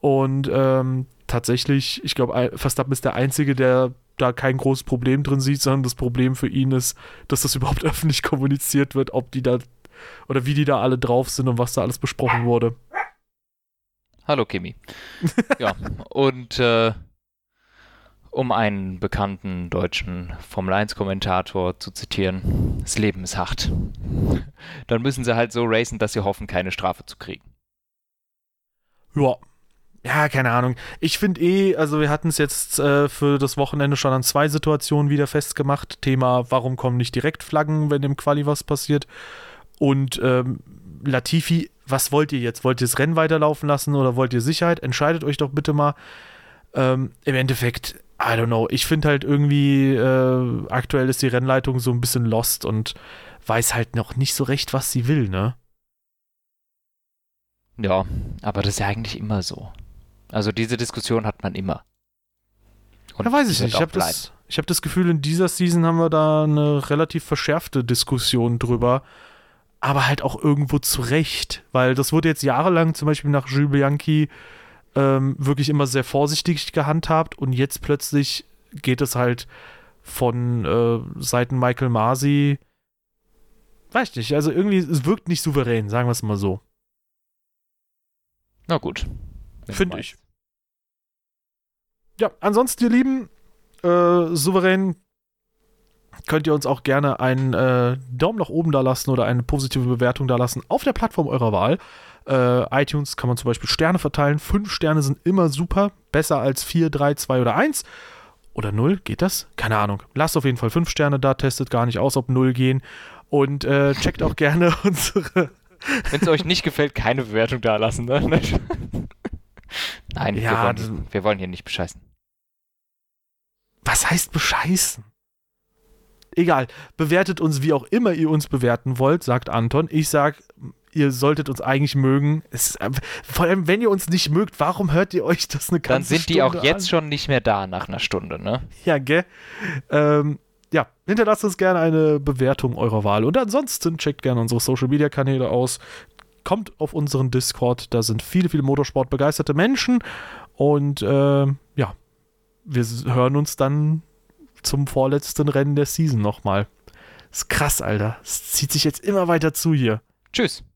Und ähm, tatsächlich, ich glaube, Verstappen ist der Einzige, der da kein großes Problem drin sieht, sondern das Problem für ihn ist, dass das <laughs> überhaupt öffentlich kommuniziert wird, ob die da oder wie die da alle drauf sind und was da alles besprochen wurde. Hallo Kimi. <laughs> ja, und äh, um einen bekannten deutschen Formel 1-Kommentator zu zitieren, das Leben ist hart. Dann müssen sie halt so racen, dass sie hoffen, keine Strafe zu kriegen. Ja, ja, keine Ahnung. Ich finde eh, also wir hatten es jetzt äh, für das Wochenende schon an zwei Situationen wieder festgemacht. Thema, warum kommen nicht direkt Flaggen, wenn im Quali was passiert? Und ähm, Latifi, was wollt ihr jetzt? Wollt ihr das Rennen weiterlaufen lassen oder wollt ihr Sicherheit? Entscheidet euch doch bitte mal. Ähm, Im Endeffekt, I don't know. Ich finde halt irgendwie, äh, aktuell ist die Rennleitung so ein bisschen lost und weiß halt noch nicht so recht, was sie will, ne? Ja, aber das ist ja eigentlich immer so. Also diese Diskussion hat man immer. Und ja, weiß ich nicht. Ich habe das, hab das Gefühl, in dieser Season haben wir da eine relativ verschärfte Diskussion drüber. Aber halt auch irgendwo zu Recht. Weil das wurde jetzt jahrelang zum Beispiel nach Jules Bianchi ähm, wirklich immer sehr vorsichtig gehandhabt. Und jetzt plötzlich geht es halt von äh, Seiten Michael Masi. Weiß ich nicht. Also irgendwie, es wirkt nicht souverän, sagen wir es mal so. Na gut. Finde ich. ja, ansonsten, ihr Lieben, äh, souverän könnt ihr uns auch gerne einen äh, Daumen nach oben da lassen oder eine positive Bewertung da lassen auf der Plattform eurer Wahl. Äh, iTunes kann man zum Beispiel Sterne verteilen. Fünf Sterne sind immer super. Besser als vier, drei, zwei oder eins. Oder null, geht das? Keine Ahnung. Lasst auf jeden Fall fünf Sterne da, testet gar nicht aus, ob null gehen. Und äh, checkt auch gerne <laughs> unsere. Wenn es euch nicht gefällt, keine Bewertung da lassen. Ne? <laughs> Nein, Ja, wir, wollen, wir wollen hier nicht bescheißen. Was heißt bescheißen? Egal, bewertet uns wie auch immer ihr uns bewerten wollt, sagt Anton. Ich sag, ihr solltet uns eigentlich mögen. Es vor allem, wenn ihr uns nicht mögt, warum hört ihr euch das eine Dann ganze sind die auch Stunde jetzt an? schon nicht mehr da nach einer Stunde, ne? Ja, gell? Ähm, ja, hinterlasst uns gerne eine Bewertung eurer Wahl. Und ansonsten checkt gerne unsere Social Media Kanäle aus. Kommt auf unseren Discord, da sind viele, viele Motorsport begeisterte Menschen. Und ähm, ja, wir hören uns dann zum vorletzten Rennen der Season nochmal. Ist krass, Alter. Es zieht sich jetzt immer weiter zu hier. Tschüss.